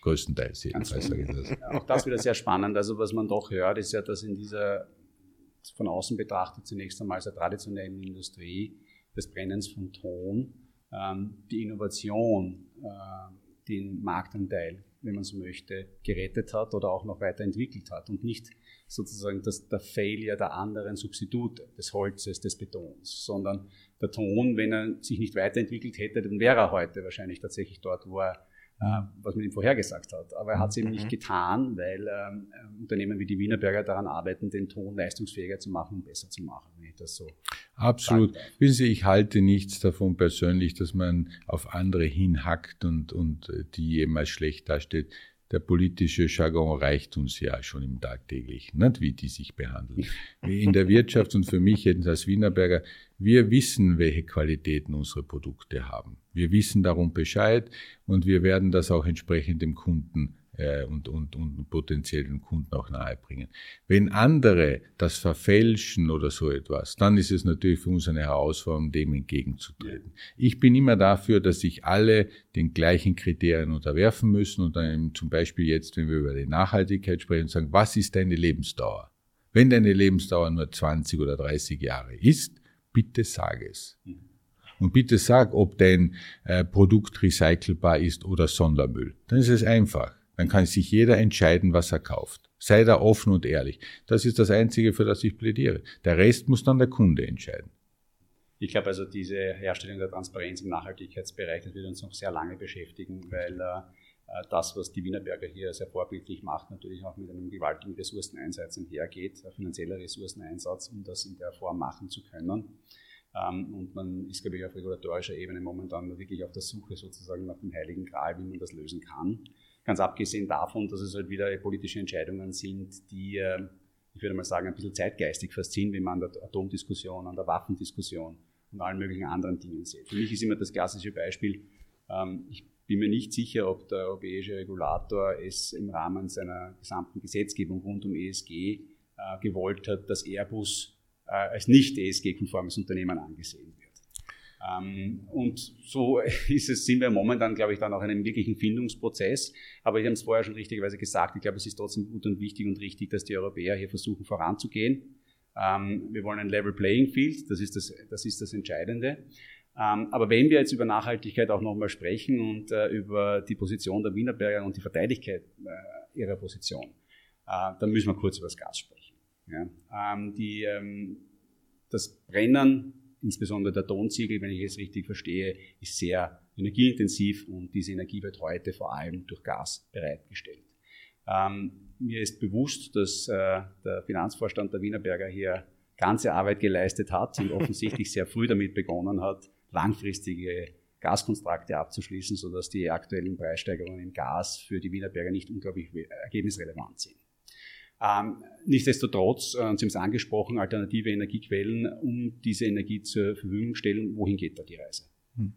Größtenteils jedenfalls sage ich das. Auch das wieder sehr spannend. Also was man doch hört, ist ja, dass in dieser von außen betrachtet zunächst einmal sehr traditionellen Industrie des Brennens von Ton ähm, die Innovation, äh, den Marktanteil, wenn man so möchte, gerettet hat oder auch noch weiterentwickelt hat und nicht sozusagen das, der Failure der anderen Substitute, des Holzes, des Betons, sondern der Ton, wenn er sich nicht weiterentwickelt hätte, dann wäre er heute wahrscheinlich tatsächlich dort, wo er äh, was man ihm vorhergesagt hat. Aber er hat es eben nicht mhm. getan, weil ähm, äh, Unternehmen wie die Wienerberger daran arbeiten, den Ton leistungsfähiger zu machen und besser zu machen, wenn ich das so Absolut. Wissen Sie, ich halte nichts davon persönlich, dass man auf andere hinhackt und, und äh, die jemals schlecht dasteht der politische Jargon reicht uns ja schon im tagtäglichen, nicht, wie die sich behandeln. In der Wirtschaft und für mich jetzt als Wienerberger, wir wissen, welche Qualitäten unsere Produkte haben. Wir wissen darum Bescheid und wir werden das auch entsprechend dem Kunden äh, und, und, und potenziellen Kunden auch nahebringen. Wenn andere das verfälschen oder so etwas, dann ist es natürlich für uns eine Herausforderung, dem entgegenzutreten. Ich bin immer dafür, dass sich alle den gleichen Kriterien unterwerfen müssen und dann zum Beispiel jetzt, wenn wir über die Nachhaltigkeit sprechen, sagen, was ist deine Lebensdauer? Wenn deine Lebensdauer nur 20 oder 30 Jahre ist, bitte sag es. Mhm. Und bitte sag, ob dein äh, Produkt recycelbar ist oder Sondermüll. Dann ist es einfach. Dann kann sich jeder entscheiden, was er kauft. Sei da offen und ehrlich. Das ist das Einzige, für das ich plädiere. Der Rest muss dann der Kunde entscheiden. Ich glaube also, diese Herstellung der Transparenz im Nachhaltigkeitsbereich, das wird uns noch sehr lange beschäftigen, weil äh, das, was die Wienerberger hier sehr vorbildlich macht, natürlich auch mit einem gewaltigen Ressourceneinsatz einhergeht, ein finanzieller Ressourceneinsatz, um das in der Form machen zu können. Ähm, und man ist, glaube ich, auf regulatorischer Ebene momentan wirklich auf der Suche sozusagen nach dem heiligen Gral, wie man das lösen kann. Ganz abgesehen davon, dass es halt wieder politische Entscheidungen sind, die, ähm, ich würde mal sagen, ein bisschen zeitgeistig fast sind, wie man an der Atomdiskussion, an der Waffendiskussion und allen möglichen anderen Dingen sieht. Für mich ist immer das klassische Beispiel, ähm, ich bin mir nicht sicher, ob der europäische Regulator es im Rahmen seiner gesamten Gesetzgebung rund um ESG äh, gewollt hat, dass Airbus äh, als nicht ESG-konformes Unternehmen angesehen wird. Und so (laughs) ist es, sind wir momentan, glaube ich, dann auch in einem wirklichen Findungsprozess. Aber ich habe es vorher schon richtigerweise gesagt, ich glaube, es ist trotzdem gut und wichtig und richtig, dass die Europäer hier versuchen voranzugehen. Ähm, wir wollen ein Level Playing Field, das ist das, das, ist das Entscheidende. Ähm, aber wenn wir jetzt über Nachhaltigkeit auch nochmal sprechen und äh, über die Position der Wienerberger und die Verteidigkeit äh, ihrer Position, äh, dann müssen wir kurz über das Gas sprechen. Ja? Die, das Brennen insbesondere der Tonziegel, wenn ich es richtig verstehe, ist sehr energieintensiv und diese Energie wird heute vor allem durch Gas bereitgestellt. Ähm, mir ist bewusst, dass äh, der Finanzvorstand der Wienerberger hier ganze Arbeit geleistet hat und offensichtlich sehr früh damit begonnen hat, langfristige Gaskontrakte abzuschließen, sodass die aktuellen Preissteigerungen im Gas für die Wienerberger nicht unglaublich ergebnisrelevant sind. Ähm, nichtsdestotrotz, äh, Sie haben es angesprochen, alternative Energiequellen, um diese Energie zur Verfügung stellen. Wohin geht da die Reise? Hm.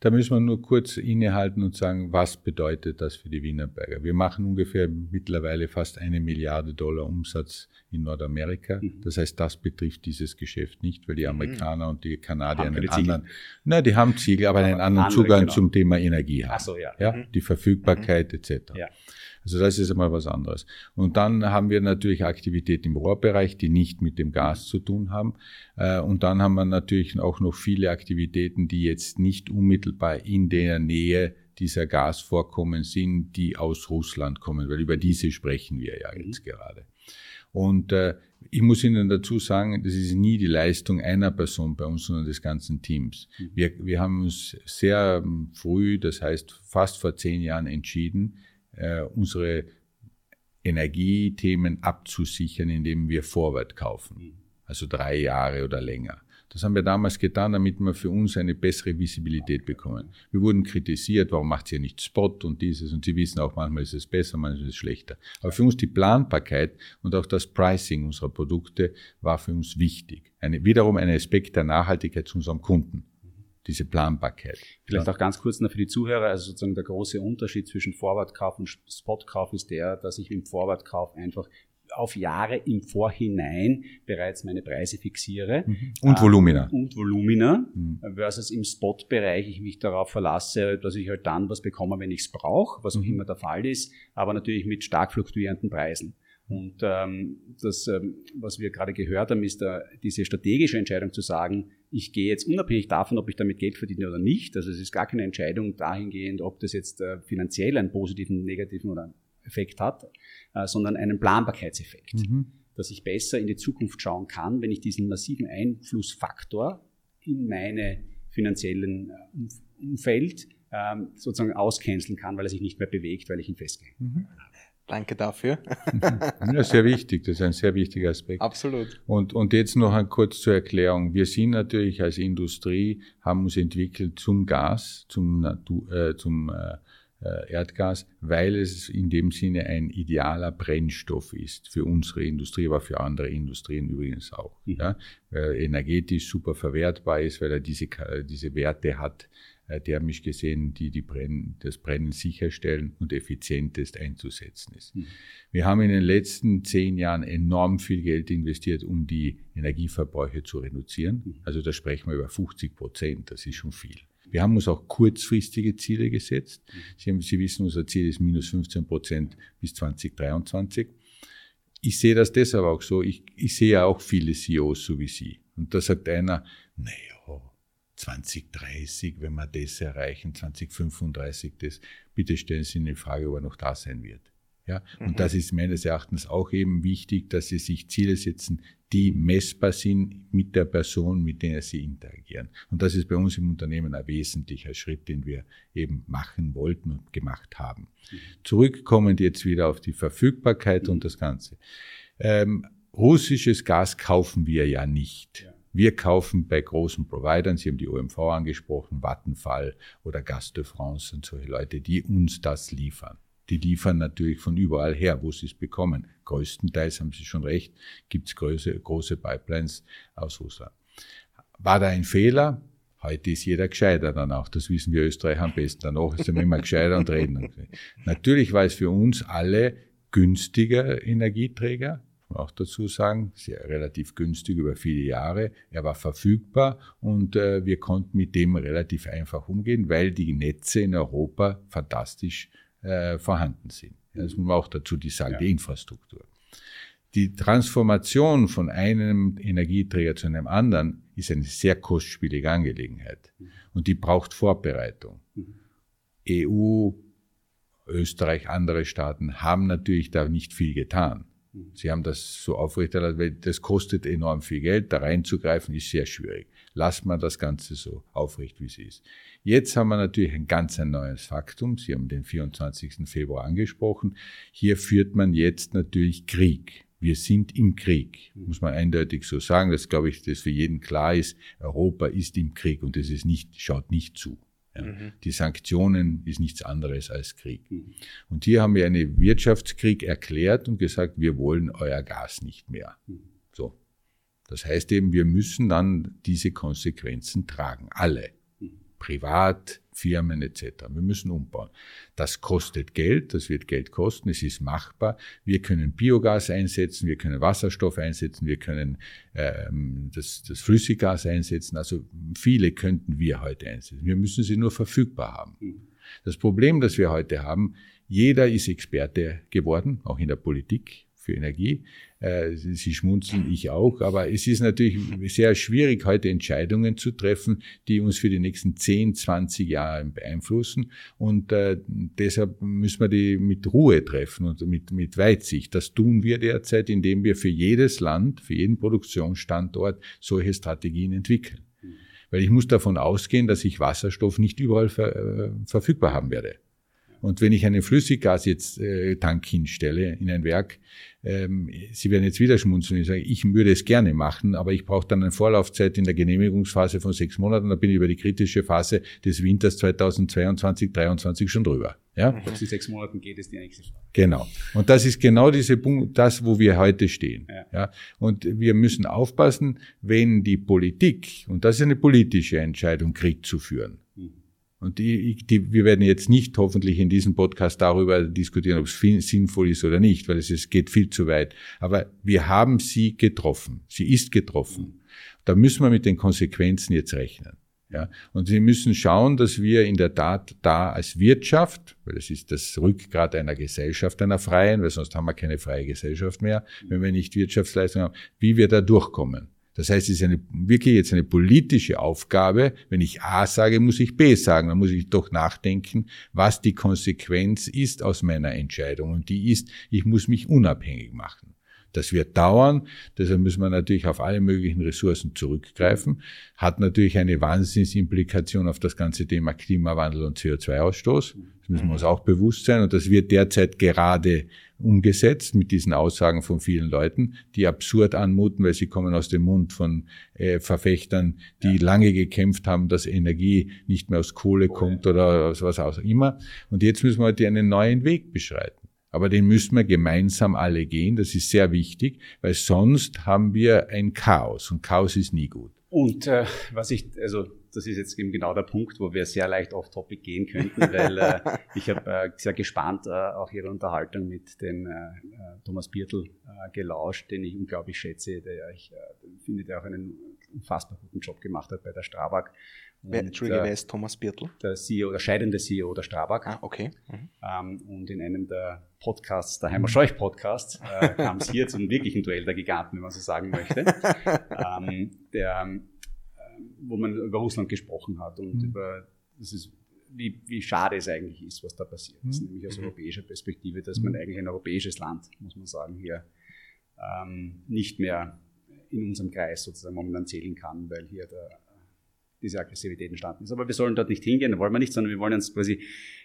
Da müssen wir nur kurz innehalten und sagen, was bedeutet das für die Wienerberger? Wir machen ungefähr mittlerweile fast eine Milliarde Dollar Umsatz in Nordamerika. Mhm. Das heißt, das betrifft dieses Geschäft nicht, weil die mhm. Amerikaner mhm. und die Kanadier einen anderen, na, die haben Ziegel, aber, aber einen anderen Zugang genau. zum Thema Energie haben. Ach so, ja. ja mhm. Die Verfügbarkeit etc. Ja. Also das ist einmal was anderes. Und dann haben wir natürlich Aktivitäten im Rohrbereich, die nicht mit dem Gas zu tun haben. Äh, und dann haben wir natürlich auch noch viele Aktivitäten, die jetzt nicht unmittelbar in der Nähe dieser Gasvorkommen sind, die aus Russland kommen, weil über diese sprechen wir ja jetzt mhm. gerade. Und äh, ich muss Ihnen dazu sagen, das ist nie die Leistung einer Person bei uns, sondern des ganzen Teams. Mhm. Wir, wir haben uns sehr ähm, früh, das heißt fast vor zehn Jahren entschieden, äh, unsere Energiethemen abzusichern, indem wir Forward kaufen. Mhm. Also drei Jahre oder länger. Das haben wir damals getan, damit wir für uns eine bessere Visibilität bekommen. Wir wurden kritisiert, warum macht ihr nicht Spot und dieses und Sie wissen auch, manchmal ist es besser, manchmal ist es schlechter. Aber für uns die Planbarkeit und auch das Pricing unserer Produkte war für uns wichtig. Eine, wiederum ein Aspekt der Nachhaltigkeit zu unserem Kunden diese Planbarkeit. Vielleicht auch ganz kurz noch für die Zuhörer, also sozusagen der große Unterschied zwischen Forward-Kauf und Spot-Kauf ist der, dass ich im Forward-Kauf einfach auf Jahre im Vorhinein bereits meine Preise fixiere. Mhm. Und Volumina. Äh, und Volumina, mhm. versus im Spot-Bereich ich mich darauf verlasse, dass ich halt dann was bekomme, wenn ich es brauche, was auch mhm. immer der Fall ist, aber natürlich mit stark fluktuierenden Preisen. Und ähm, das, ähm, was wir gerade gehört haben, ist da diese strategische Entscheidung zu sagen, ich gehe jetzt unabhängig davon, ob ich damit Geld verdiene oder nicht. Also es ist gar keine Entscheidung dahingehend, ob das jetzt äh, finanziell einen positiven, negativen oder Effekt hat, äh, sondern einen Planbarkeitseffekt. Mhm. Dass ich besser in die Zukunft schauen kann, wenn ich diesen massiven Einflussfaktor in meine finanziellen äh, Umfeld ähm, sozusagen auscanceln kann, weil er sich nicht mehr bewegt, weil ich ihn festgehe. Mhm. Danke dafür. ja, sehr wichtig. Das ist ein sehr wichtiger Aspekt. Absolut. Und, und jetzt noch ein kurz zur Erklärung. Wir sind natürlich als Industrie, haben uns entwickelt zum Gas, zum, Natur, äh, zum äh, äh, Erdgas, weil es in dem Sinne ein idealer Brennstoff ist für unsere Industrie, aber für andere Industrien übrigens auch. Mhm. Ja? energetisch super verwertbar ist, weil er diese, diese Werte hat, thermisch gesehen, die, die Brenn, das Brennen sicherstellen und effizientest einzusetzen ist. Mhm. Wir haben in den letzten zehn Jahren enorm viel Geld investiert, um die Energieverbräuche zu reduzieren. Mhm. Also da sprechen wir über 50 Prozent, das ist schon viel. Wir haben uns auch kurzfristige Ziele gesetzt. Sie, haben, Sie wissen, unser Ziel ist minus 15 Prozent bis 2023. Ich sehe das deshalb auch so. Ich, ich sehe ja auch viele CEOs so wie Sie. Und da sagt einer, naja, 2030, wenn wir das erreichen, 2035 das, bitte stellen Sie eine Frage, ob er noch da sein wird. Ja, und mhm. das ist meines Erachtens auch eben wichtig, dass Sie sich Ziele setzen, die messbar sind mit der Person, mit der Sie interagieren. Und das ist bei uns im Unternehmen ein wesentlicher Schritt, den wir eben machen wollten und gemacht haben. Mhm. Zurückkommend jetzt wieder auf die Verfügbarkeit mhm. und das Ganze. Ähm, russisches Gas kaufen wir ja nicht. Ja. Wir kaufen bei großen Providern, Sie haben die OMV angesprochen, Vattenfall oder Gas de France und solche Leute, die uns das liefern. Die liefern natürlich von überall her, wo sie es bekommen. Größtenteils haben Sie schon recht, gibt es große, große Pipelines aus Russland. War da ein Fehler? Heute ist jeder gescheiter dann auch. Das wissen wir Österreicher am besten. Danach ist er immer gescheiter und reden. Natürlich war es für uns alle günstiger Energieträger, auch dazu sagen, sehr relativ günstig über viele Jahre. Er war verfügbar und äh, wir konnten mit dem relativ einfach umgehen, weil die Netze in Europa fantastisch äh, vorhanden sind. Das muss man auch dazu die sagen, ja. die Infrastruktur. Die Transformation von einem Energieträger zu einem anderen ist eine sehr kostspielige Angelegenheit mhm. und die braucht Vorbereitung. Mhm. EU, Österreich, andere Staaten haben natürlich da nicht viel getan. Sie haben das so aufrechterhalten, weil das kostet enorm viel Geld. Da reinzugreifen ist sehr schwierig. Lass mal das Ganze so aufrecht, wie es ist. Jetzt haben wir natürlich ein ganz ein neues Faktum. Sie haben den 24. Februar angesprochen. Hier führt man jetzt natürlich Krieg. Wir sind im Krieg, muss man eindeutig so sagen. Das glaube ich, dass für jeden klar ist. Europa ist im Krieg und es ist nicht, schaut nicht zu. Ja. Mhm. Die Sanktionen ist nichts anderes als Krieg. Mhm. Und hier haben wir einen Wirtschaftskrieg erklärt und gesagt, wir wollen euer Gas nicht mehr. Mhm. So. Das heißt eben, wir müssen dann diese Konsequenzen tragen. Alle. Privat, Firmen etc. Wir müssen umbauen. Das kostet Geld, das wird Geld kosten, es ist machbar. Wir können Biogas einsetzen, wir können Wasserstoff einsetzen, wir können ähm, das, das Flüssiggas einsetzen. Also viele könnten wir heute einsetzen. Wir müssen sie nur verfügbar haben. Das Problem, das wir heute haben, Jeder ist Experte geworden, auch in der Politik für Energie. Äh, Sie schmunzeln, ich auch. Aber es ist natürlich sehr schwierig, heute Entscheidungen zu treffen, die uns für die nächsten 10, 20 Jahre beeinflussen. Und äh, deshalb müssen wir die mit Ruhe treffen und mit, mit Weitsicht. Das tun wir derzeit, indem wir für jedes Land, für jeden Produktionsstandort solche Strategien entwickeln. Weil ich muss davon ausgehen, dass ich Wasserstoff nicht überall ver, äh, verfügbar haben werde. Und wenn ich einen Flüssiggas jetzt äh, Tank hinstelle in ein Werk, ähm, Sie werden jetzt wieder schmunzeln. Ich sage, ich würde es gerne machen, aber ich brauche dann eine Vorlaufzeit in der Genehmigungsphase von sechs Monaten. Da bin ich über die kritische Phase des Winters 2022, 2023 schon drüber. Ja? Ob es in sechs Monaten geht, ist die nächste Frage. Genau. Und das ist genau diese Punkt, das, wo wir heute stehen. Ja. ja. Und wir müssen aufpassen, wenn die Politik, und das ist eine politische Entscheidung, Krieg zu führen, und die, die, wir werden jetzt nicht hoffentlich in diesem Podcast darüber diskutieren, ob es sinnvoll ist oder nicht, weil es, es geht viel zu weit. Aber wir haben sie getroffen. Sie ist getroffen. Da müssen wir mit den Konsequenzen jetzt rechnen. Ja, und Sie müssen schauen, dass wir in der Tat da als Wirtschaft, weil das ist das Rückgrat einer Gesellschaft, einer freien, weil sonst haben wir keine freie Gesellschaft mehr, wenn wir nicht Wirtschaftsleistung haben, wie wir da durchkommen. Das heißt, es ist eine, wirklich jetzt eine politische Aufgabe. Wenn ich A sage, muss ich B sagen. Dann muss ich doch nachdenken, was die Konsequenz ist aus meiner Entscheidung. Und die ist, ich muss mich unabhängig machen. Das wird dauern, deshalb müssen wir natürlich auf alle möglichen Ressourcen zurückgreifen. Hat natürlich eine Wahnsinnsimplikation auf das ganze Thema Klimawandel und CO2-Ausstoß. Das müssen wir uns auch bewusst sein. Und das wird derzeit gerade umgesetzt mit diesen Aussagen von vielen Leuten, die absurd anmuten, weil sie kommen aus dem Mund von äh, Verfechtern, die ja. lange gekämpft haben, dass Energie nicht mehr aus Kohle Kohle. kommt oder aus was auch immer. Und jetzt müssen wir heute einen neuen Weg beschreiten. Aber den müssen wir gemeinsam alle gehen. Das ist sehr wichtig, weil sonst haben wir ein Chaos und Chaos ist nie gut. Und äh, was ich, also das ist jetzt eben genau der Punkt, wo wir sehr leicht off-topic gehen könnten, (laughs) weil äh, ich habe äh, sehr gespannt äh, auch Ihre Unterhaltung mit dem äh, äh Thomas Birtel äh, gelauscht, den ich unglaublich schätze, der ich äh, finde, der auch einen unfassbar guten Job gemacht hat bei der Strabag. Wer, Entschuldige, wer ist Thomas Birtel? Der CEO, der scheidende CEO der Strabag. Ah, okay. Mhm. Ähm, und in einem der Podcasts, der Heimer Scheuch Podcast, äh, kam es hier zum wirklichen Duell der Giganten, wenn man so sagen möchte. (laughs) ähm, der wo man über Russland gesprochen hat und mhm. über das ist, wie, wie schade es eigentlich ist, was da passiert ist, mhm. nämlich aus mhm. europäischer Perspektive, dass man mhm. eigentlich ein europäisches Land, muss man sagen, hier ähm, nicht mehr in unserem Kreis sozusagen momentan zählen kann, weil hier der diese Aggressivität entstanden ist. Aber wir sollen dort nicht hingehen, wollen wir nicht, sondern wir wollen uns quasi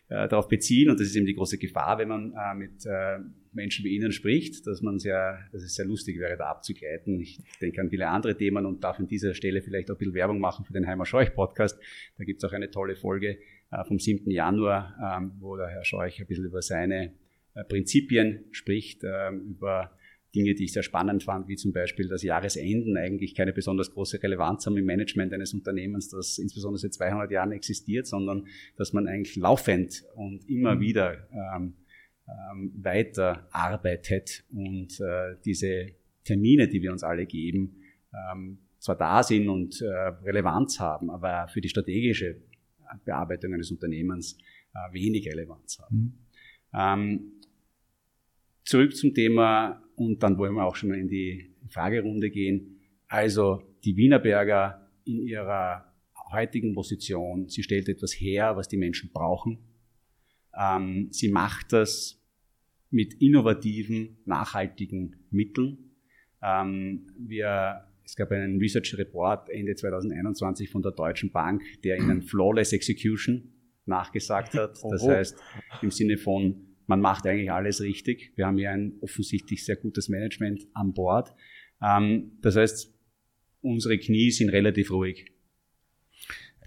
äh, darauf beziehen und das ist eben die große Gefahr, wenn man äh, mit äh, Menschen wie Ihnen spricht, dass man sehr, dass es sehr lustig wäre, da abzugleiten. Ich denke an viele andere Themen und darf an dieser Stelle vielleicht auch ein bisschen Werbung machen für den Heimer Scheuch Podcast. Da gibt es auch eine tolle Folge äh, vom 7. Januar, ähm, wo der Herr Scheuch ein bisschen über seine äh, Prinzipien spricht, ähm, über Dinge, die ich sehr spannend fand, wie zum Beispiel, dass Jahresenden eigentlich keine besonders große Relevanz haben im Management eines Unternehmens, das insbesondere seit 200 Jahren existiert, sondern dass man eigentlich laufend und immer mhm. wieder ähm, ähm, weiter arbeitet und äh, diese Termine, die wir uns alle geben, ähm, zwar da sind und äh, Relevanz haben, aber für die strategische Bearbeitung eines Unternehmens äh, wenig Relevanz haben. Mhm. Ähm, zurück zum Thema und dann wollen wir auch schon in die Fragerunde gehen. Also die Wienerberger in ihrer heutigen Position, sie stellt etwas her, was die Menschen brauchen. Ähm, sie macht das mit innovativen, nachhaltigen Mitteln. Ähm, wir, es gab einen Research Report Ende 2021 von der Deutschen Bank, der ihnen Flawless Execution nachgesagt hat. (laughs) Das heißt, im Sinne von man macht eigentlich alles richtig. Wir haben hier ein offensichtlich sehr gutes Management an Bord. Ähm, das heißt, unsere Knie sind relativ ruhig.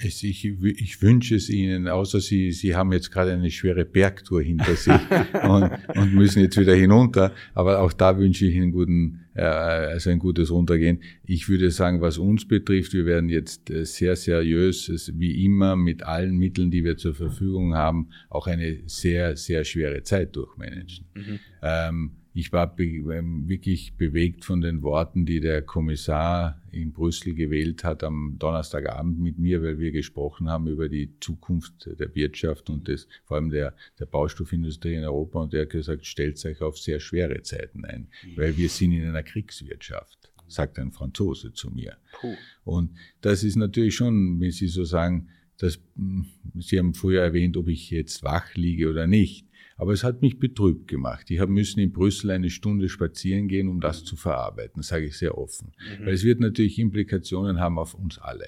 Ich, ich, wünsche es Ihnen, außer Sie, Sie haben jetzt gerade eine schwere Bergtour hinter sich (laughs) und, und, müssen jetzt wieder hinunter. Aber auch da wünsche ich Ihnen guten, äh, also ein gutes Runtergehen. Ich würde sagen, was uns betrifft, wir werden jetzt äh, sehr seriös, wie immer, mit allen Mitteln, die wir zur Verfügung haben, auch eine sehr, sehr schwere Zeit durchmanagen. Mhm. Ähm, ich war be ähm, wirklich bewegt von den Worten, die der Kommissar in Brüssel gewählt hat am Donnerstagabend mit mir, weil wir gesprochen haben über die Zukunft der Wirtschaft und des, vor allem der, der Baustoffindustrie in Europa. Und er hat gesagt, stellt euch auf sehr schwere Zeiten ein, weil wir sind in einer Kriegswirtschaft, sagt ein Franzose zu mir. Puh. Und das ist natürlich schon, wenn Sie so sagen, dass, hm, Sie haben früher erwähnt, ob ich jetzt wach liege oder nicht. Aber es hat mich betrübt gemacht. Ich habe müssen in Brüssel eine Stunde spazieren gehen, um das zu verarbeiten, das sage ich sehr offen. Mhm. Weil es wird natürlich Implikationen haben auf uns alle.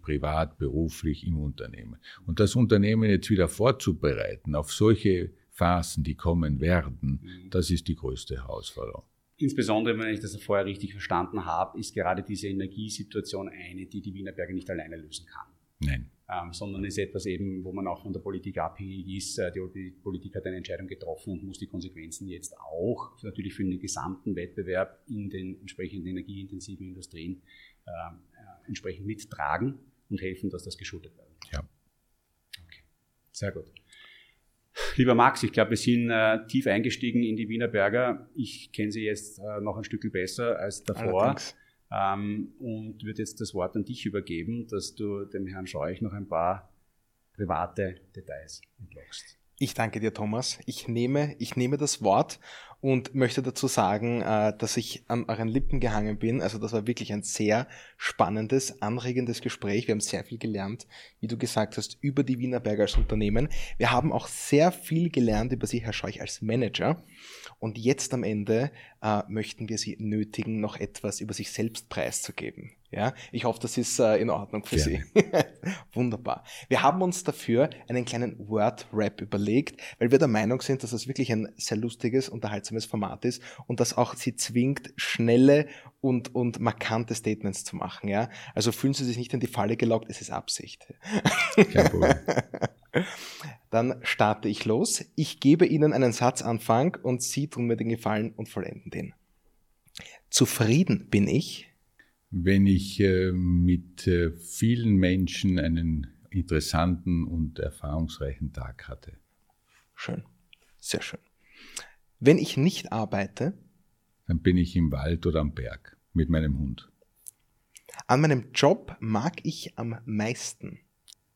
Privat, beruflich, im Unternehmen. Und das Unternehmen jetzt wieder vorzubereiten auf solche Phasen, die kommen werden, mhm. das ist die größte Herausforderung. Insbesondere, wenn ich das vorher richtig verstanden habe, ist gerade diese Energiesituation eine, die die Wienerberger nicht alleine lösen kann. Nein ähm, sondern ist etwas eben, wo man auch von der Politik abhängig ist. Äh, die, die, Politik hat eine Entscheidung getroffen und muss die Konsequenzen jetzt auch natürlich für den gesamten Wettbewerb in den entsprechenden energieintensiven Industrien äh, äh, entsprechend mittragen und helfen, dass das geschuldet wird. Ja. Okay. Sehr gut. Lieber Max, ich glaube, wir sind äh, tief eingestiegen in die Wiener Berger. Ich kenne sie jetzt äh, noch ein Stück besser als davor. Allerdings ähm, und würde jetzt das Wort an dich übergeben, dass du dem Herrn Scheuch noch ein paar private Details entlockst. Ich danke dir, Thomas. Ich nehme, ich nehme das Wort und möchte dazu sagen, äh, dass ich an euren Lippen gehangen bin. Also das war wirklich ein sehr spannendes, anregendes Gespräch. Wir haben sehr viel gelernt, wie du gesagt hast, über die Wienerberger als Unternehmen. Wir haben auch sehr viel gelernt über Sie, Herr Scheuch, als Manager. Und jetzt am Ende äh, möchten wir Sie nötigen, noch etwas über sich selbst preiszugeben. Ja, ich hoffe, das ist äh, in Ordnung für Gerne. Sie. (laughs) Wunderbar. Wir haben uns dafür einen kleinen Word-Rap überlegt, weil wir der Meinung sind, dass das wirklich ein sehr lustiges, unterhaltsames Format ist und das auch Sie zwingt, schnelle und, und markante Statements zu machen. Ja, also fühlen Sie sich nicht in die Falle gelockt, es ist Absicht. Kein Problem. (laughs) Dann starte ich los. Ich gebe Ihnen einen Satzanfang und Sie tun mir den Gefallen und vollenden den. Zufrieden bin ich, wenn ich äh, mit äh, vielen Menschen einen interessanten und erfahrungsreichen Tag hatte. Schön, sehr schön. Wenn ich nicht arbeite, dann bin ich im Wald oder am Berg mit meinem Hund. An meinem Job mag ich am meisten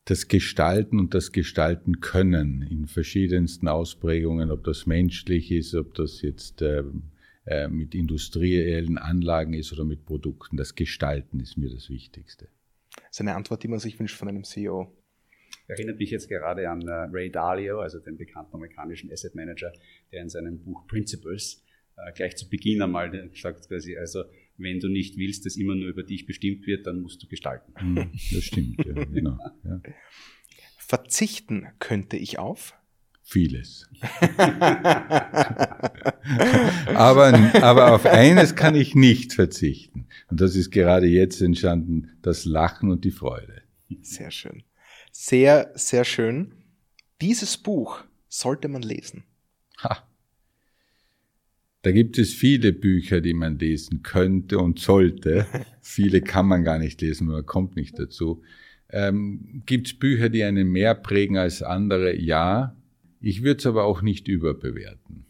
das Gestalten und das Gestalten können in verschiedensten Ausprägungen, ob das menschlich ist, ob das jetzt äh, mit industriellen Anlagen ist oder mit Produkten. Das Gestalten ist mir das Wichtigste. Das ist eine Antwort, die man sich wünscht von einem CEO. Erinnert mich jetzt gerade an äh, Ray Dalio, also den bekannten amerikanischen Asset Manager, der in seinem Buch Principles äh, gleich zu Beginn einmal sagt quasi, also wenn du nicht willst, dass immer nur über dich bestimmt wird, dann musst du gestalten. Hm, das stimmt, ja, genau. Ja. Verzichten könnte ich auf? Vieles. aber, aber auf eines kann ich nicht verzichten. Und das ist gerade jetzt entstanden, das Lachen und die Freude. Sehr schön. Sehr, sehr schön. Dieses Buch sollte man lesen. Ha. Da gibt es viele Bücher, die man lesen könnte und sollte. viele kann man gar nicht lesen, man kommt nicht dazu. Ähm, gibt es Bücher, die einen mehr prägen als andere? Ja. Ich würde es aber auch nicht überbewerten.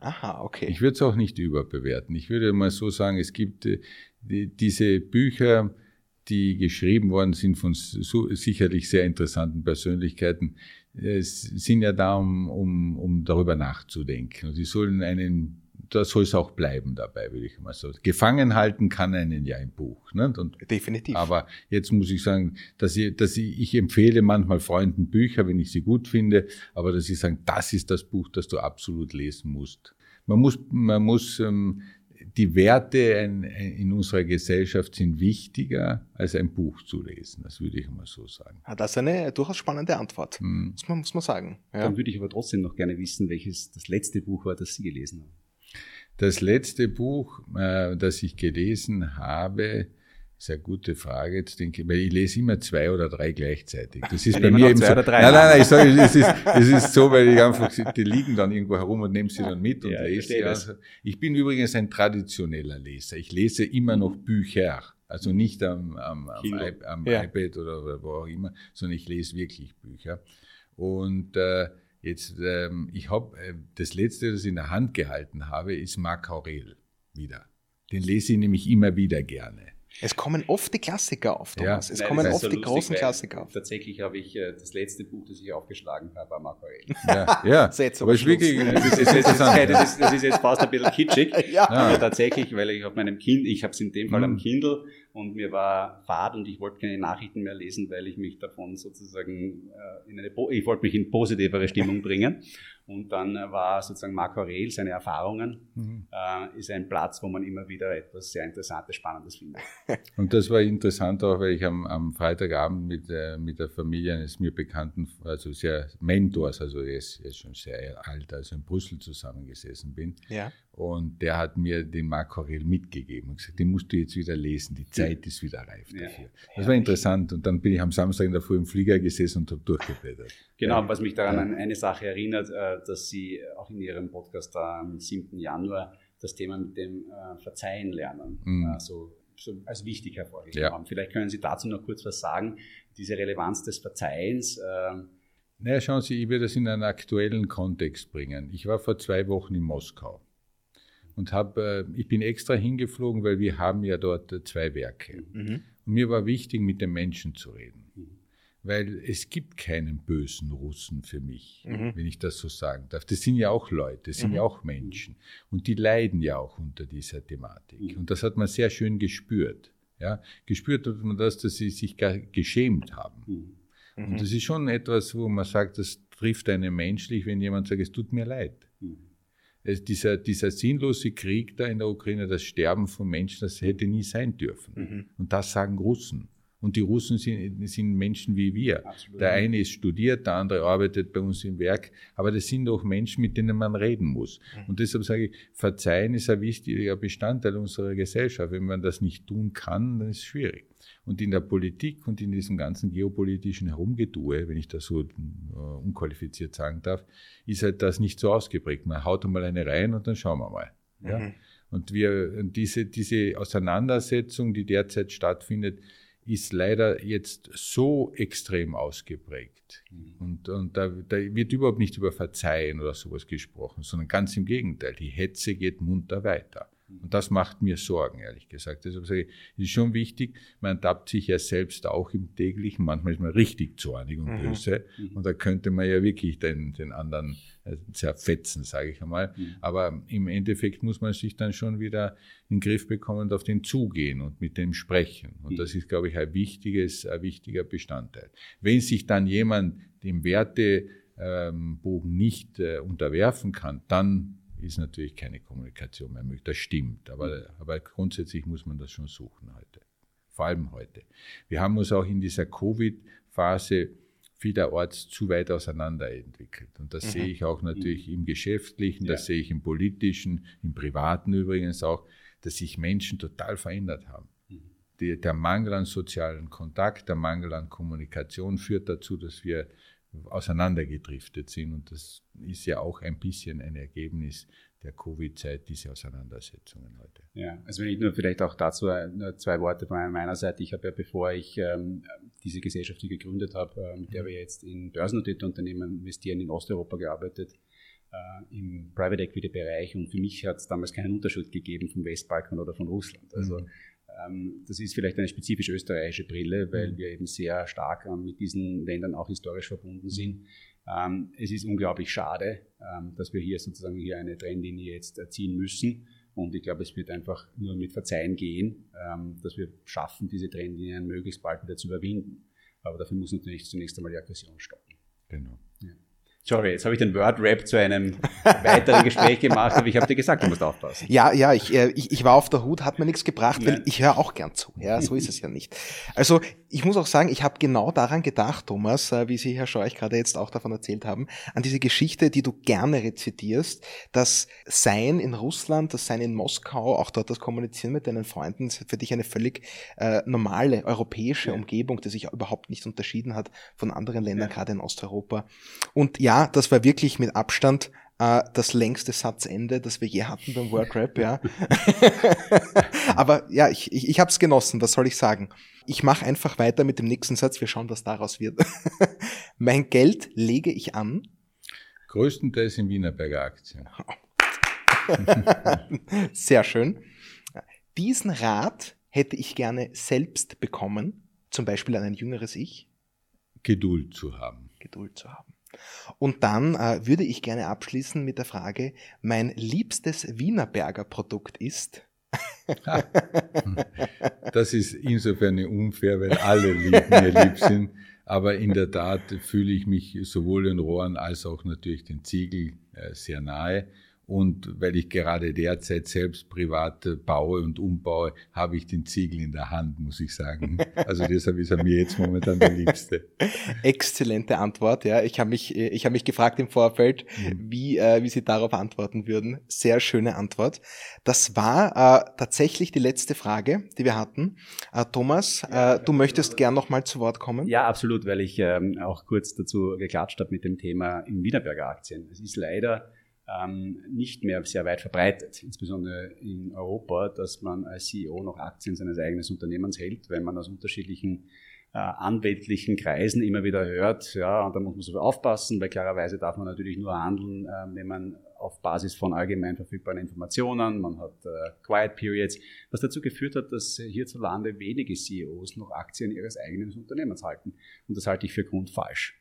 Aha, okay. Ich würde es auch nicht überbewerten. Ich würde mal so sagen, es gibt äh, die, diese Bücher, die geschrieben worden sind von so, sicherlich sehr interessanten Persönlichkeiten, es sind ja da, um, um, um darüber nachzudenken. Und die sollen einen da soll es auch bleiben dabei, würde ich mal so. Gefangen halten kann einen ja im Buch. Ne? Und, Definitiv. Aber jetzt muss ich sagen, dass ich, dass ich, ich empfehle manchmal Freunden Bücher, wenn ich sie gut finde, aber dass ich sage, das ist das Buch, das du absolut lesen musst. Man muss, man muss ähm, die Werte in, in, unserer Gesellschaft sind wichtiger, als ein Buch zu lesen. Das würde ich mal so sagen. Ja, das ist eine durchaus spannende Antwort, hm. muss, man, muss man sagen. Ja. Dann würde ich aber trotzdem noch gerne wissen, welches das letzte Buch war, das Sie gelesen haben. Das letzte Buch, äh, das ich gelesen habe, ist eine gute Frage. Jetzt denke ich, weil ich lese immer zwei oder drei gleichzeitig. Das ist (laughs) bei mir eben so. Nein, nein, nein, ich sage, es ist, (laughs) es ist so, weil ich einfach, die liegen dann irgendwo herum und nehme sie dann mit und ja, lese sie. Also, ich bin übrigens ein traditioneller Leser. Ich lese immer noch Bücher. Also nicht am, am, am, am ja. iPad oder wo auch immer, sondern ich lese wirklich Bücher. Und äh, Jetzt, ähm, ich habe äh, das letzte, das ich in der Hand gehalten habe, ist Marc Aurel wieder. Den lese ich nämlich immer wieder gerne. Es kommen oft die Klassiker auf, Thomas. Ja, es nein, kommen oft so die lustig, großen Klassiker auf. Tatsächlich habe ich äh, das letzte Buch, das ich aufgeschlagen habe, war Marco Aurel. Ja, ja. (laughs) aber es ist wirklich, das ist, das, ist, das, ist, das ist jetzt fast ein bisschen kitschig, (laughs) ja. aber tatsächlich, weil ich auf meinem Kind, ich habe es in dem Fall mhm. am Kindle und mir war fad und ich wollte keine Nachrichten mehr lesen, weil ich mich davon sozusagen äh, in eine, ich wollte mich in positivere Stimmung bringen. Und dann äh, war sozusagen Marc Aurel, seine Erfahrungen, mhm. äh, ist ein Platz, wo man immer wieder etwas sehr Interessantes, Spannendes findet. (laughs) Und das war interessant auch, weil ich am, am Freitagabend mit, äh, mit der Familie eines mir bekannten, also sehr Mentors, also er ist, er ist schon sehr alt, also in Brüssel zusammengesessen bin. Ja. Und der hat mir den Marc Aurel mitgegeben und gesagt, den musst du jetzt wieder lesen, die Zeit ist wieder reif dafür. Das war interessant und dann bin ich am Samstag in der Früh im Flieger gesessen und habe durchgeblättert. Genau, was mich daran an eine Sache erinnert, äh, dass Sie auch in Ihrem Podcast am 7. Januar das Thema mit dem äh, Verzeihen lernen, mhm. also so als wichtig hervorgehoben ja. haben. Vielleicht können Sie dazu noch kurz was sagen, diese Relevanz des Verzeihens. Äh, naja, schauen Sie, ich will das in einen aktuellen Kontext bringen. Ich war vor zwei Wochen in Moskau und habe, äh, ich bin extra hingeflogen, weil wir haben ja dort äh, zwei Werke. Mhm. Und mir war wichtig, mit den Menschen zu reden. Mhm. Weil es gibt keinen bösen Russen für mich, mhm. wenn ich das so sagen darf. Das sind ja auch Leute, das sind ja mhm. auch Menschen. Und die leiden ja auch unter dieser Thematik. Mhm. Und das hat man sehr schön gespürt. Ja, gespürt hat man das, dass sie sich geschämt haben. Und das ist schon etwas, wo man sagt, das trifft einen menschlich, wenn jemand sagt, es tut mir leid dieser, dieser sinnlose Krieg da in der Ukraine, das Sterben von Menschen, das hätte nie sein dürfen. Mhm. Und das sagen Russen. Und die Russen sind, sind Menschen wie wir. Absolut. Der eine ist studiert, der andere arbeitet bei uns im Werk, aber das sind auch Menschen, mit denen man reden muss. Mhm. Und deshalb sage ich, Verzeihen ist ein wichtiger Bestandteil unserer Gesellschaft. Wenn man das nicht tun kann, dann ist es schwierig. Und in der Politik und in diesem ganzen geopolitischen Herumgetue, wenn ich das so äh, unqualifiziert sagen darf, ist halt das nicht so ausgeprägt. Man haut einmal eine rein und dann schauen wir mal. Ja? Mhm. Und wir, diese, diese Auseinandersetzung, die derzeit stattfindet, ist leider jetzt so extrem ausgeprägt. Mhm. Und, und da, da, wird überhaupt nicht über Verzeihen oder sowas gesprochen, sondern ganz im Gegenteil. Die Hetze geht munter weiter. Und das macht mir Sorgen, ehrlich gesagt. Deshalb sage ich, es ist schon wichtig, man tappt sich ja selbst auch im täglichen, manchmal ist man richtig zornig und mhm. böse. Mhm. Und da könnte man ja wirklich den, den anderen äh, zerfetzen, sage ich einmal. Mhm. Aber im Endeffekt muss man sich dann schon wieder in den Griff bekommen und auf den zugehen und mit dem sprechen. Und mhm. das ist, glaube ich, ein wichtiges, ein wichtiger Bestandteil. Wenn sich dann jemand dem Wertebogen nicht äh, unterwerfen kann, dann ist natürlich keine Kommunikation mehr möglich. Das stimmt, aber, aber grundsätzlich muss man das schon suchen heute. Vor allem heute. Wir haben uns auch in dieser Covid-Phase vielerorts zu weit auseinander entwickelt. Und das mhm. sehe ich auch natürlich im Geschäftlichen, das ja. sehe ich im Politischen, im Privaten übrigens auch, dass sich Menschen total verändert haben. Mhm. Die, der Mangel an sozialen Kontakt, der Mangel an Kommunikation führt dazu, dass wir auseinandergedriftet sind. Und das ist ja auch ein bisschen ein Ergebnis der Covid-Zeit, diese Auseinandersetzungen heute. Ja, also wenn ich nur vielleicht auch dazu nur zwei Worte von meiner Seite. Ich habe ja, bevor ich ähm, diese Gesellschaft hier gegründet habe, äh, mit der wir jetzt in börsennotierte Unternehmen investieren, in Osteuropa gearbeitet, äh, im Private Equity Bereich. Und für mich hat es damals keinen Unterschied gegeben vom Westbalkan oder von Russland. Also mhm das ist vielleicht eine spezifisch österreichische Brille, weil mhm. wir eben sehr stark ähm, mit diesen Ländern auch historisch verbunden sind. Ähm, es ist unglaublich schade, dass wir hier sozusagen hier eine Trendlinie jetzt ziehen müssen. Und ich glaube, es wird einfach nur mit Verzeihen gehen, dass wir schaffen, diese Trendlinien möglichst bald wieder zu überwinden. Aber dafür muss natürlich zunächst einmal die Aggression stoppen. Genau. Sorry, jetzt habe ich den Word-Rap zu einem weiteren Gespräch gemacht, aber ich habe dir gesagt, du musst aufpassen. Ja, ja, ich, äh, ich, ich war auf der Hut, hat mir nichts gebracht, Nein. weil ich höre auch gern zu. Ja, so ist es ja nicht. Also ich muss auch sagen, ich habe genau daran gedacht, Thomas, äh, wie Sie, Herr Scheuch, gerade jetzt auch davon erzählt haben, an diese Geschichte, die du gerne rezitierst, das Sein in Russland, das Sein in Moskau, auch dort das Kommunizieren mit deinen Freunden, für dich eine völlig äh, normale europäische ja. Umgebung, die sich überhaupt nicht unterschieden hat von anderen Ländern, ja. gerade in Osteuropa. Und ja, das war wirklich mit Abstand äh, das längste Satzende, das wir je hatten beim World Rap, ja. (laughs) Aber ja, ich, ich, ich habe es genossen, was soll ich sagen? Ich mache einfach weiter mit dem nächsten Satz, wir schauen, was daraus wird. (laughs) mein Geld lege ich an. Größtenteils in Wienerberger Aktien. (laughs) Sehr schön. Diesen Rat hätte ich gerne selbst bekommen, zum Beispiel an ein jüngeres Ich. Geduld zu haben. Geduld zu haben. Und dann äh, würde ich gerne abschließen mit der Frage, mein liebstes Wienerberger Produkt ist. (laughs) das ist insofern unfair, weil alle lieb, mir lieb sind. Aber in der Tat fühle ich mich sowohl den Rohren als auch natürlich den Ziegel äh, sehr nahe. Und weil ich gerade derzeit selbst privat baue und umbaue, habe ich den Ziegel in der Hand, muss ich sagen. Also deshalb ist er mir jetzt momentan der Liebste. (laughs) Exzellente Antwort, ja. Ich habe mich, ich habe mich gefragt im Vorfeld, mhm. wie, äh, wie Sie darauf antworten würden. Sehr schöne Antwort. Das war äh, tatsächlich die letzte Frage, die wir hatten. Äh, Thomas, äh, du möchtest gern nochmal zu Wort kommen? Ja, absolut, weil ich ähm, auch kurz dazu geklatscht habe mit dem Thema in Wienerberger Aktien. Es ist leider ähm, nicht mehr sehr weit verbreitet, insbesondere in Europa, dass man als CEO noch Aktien seines eigenen Unternehmens hält, wenn man aus unterschiedlichen äh, anwältlichen Kreisen immer wieder hört, ja, und da muss man so aufpassen, weil klarerweise darf man natürlich nur handeln, äh, wenn man auf Basis von allgemein verfügbaren Informationen, man hat äh, Quiet Periods, was dazu geführt hat, dass hierzulande wenige CEOs noch Aktien ihres eigenen Unternehmens halten. Und das halte ich für grundfalsch.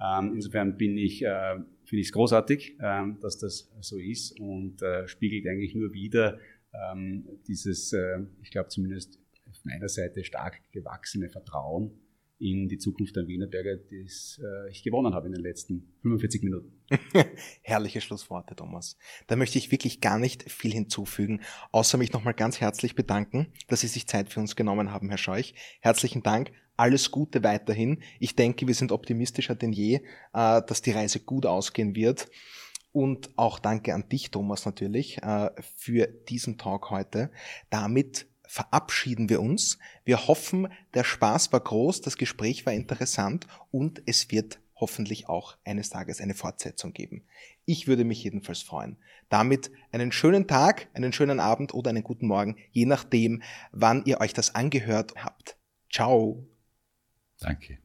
Ähm, insofern bin ich, äh, finde ich es großartig, ähm, dass das so ist und äh, spiegelt eigentlich nur wieder ähm, dieses, äh, ich glaube zumindest auf meiner Seite stark gewachsene Vertrauen in die Zukunft der Wienerberger, das äh, ich gewonnen habe in den letzten 45 Minuten. (laughs) Herrliche Schlussworte, Thomas. Da möchte ich wirklich gar nicht viel hinzufügen, außer mich nochmal ganz herzlich bedanken, dass Sie sich Zeit für uns genommen haben, Herr Scheuch. Herzlichen Dank. Alles Gute weiterhin. Ich denke, wir sind optimistischer denn je, äh, dass die Reise gut ausgehen wird. Und auch danke an dich, Thomas, natürlich, äh, für diesen Talk heute. Damit verabschieden wir uns. Wir hoffen, der Spaß war groß, das Gespräch war interessant und es wird hoffentlich auch eines Tages eine Fortsetzung geben. Ich würde mich jedenfalls freuen. Damit einen schönen Tag, einen schönen Abend oder einen guten Morgen, je nachdem, wann ihr euch das angehört habt. Ciao. Danke.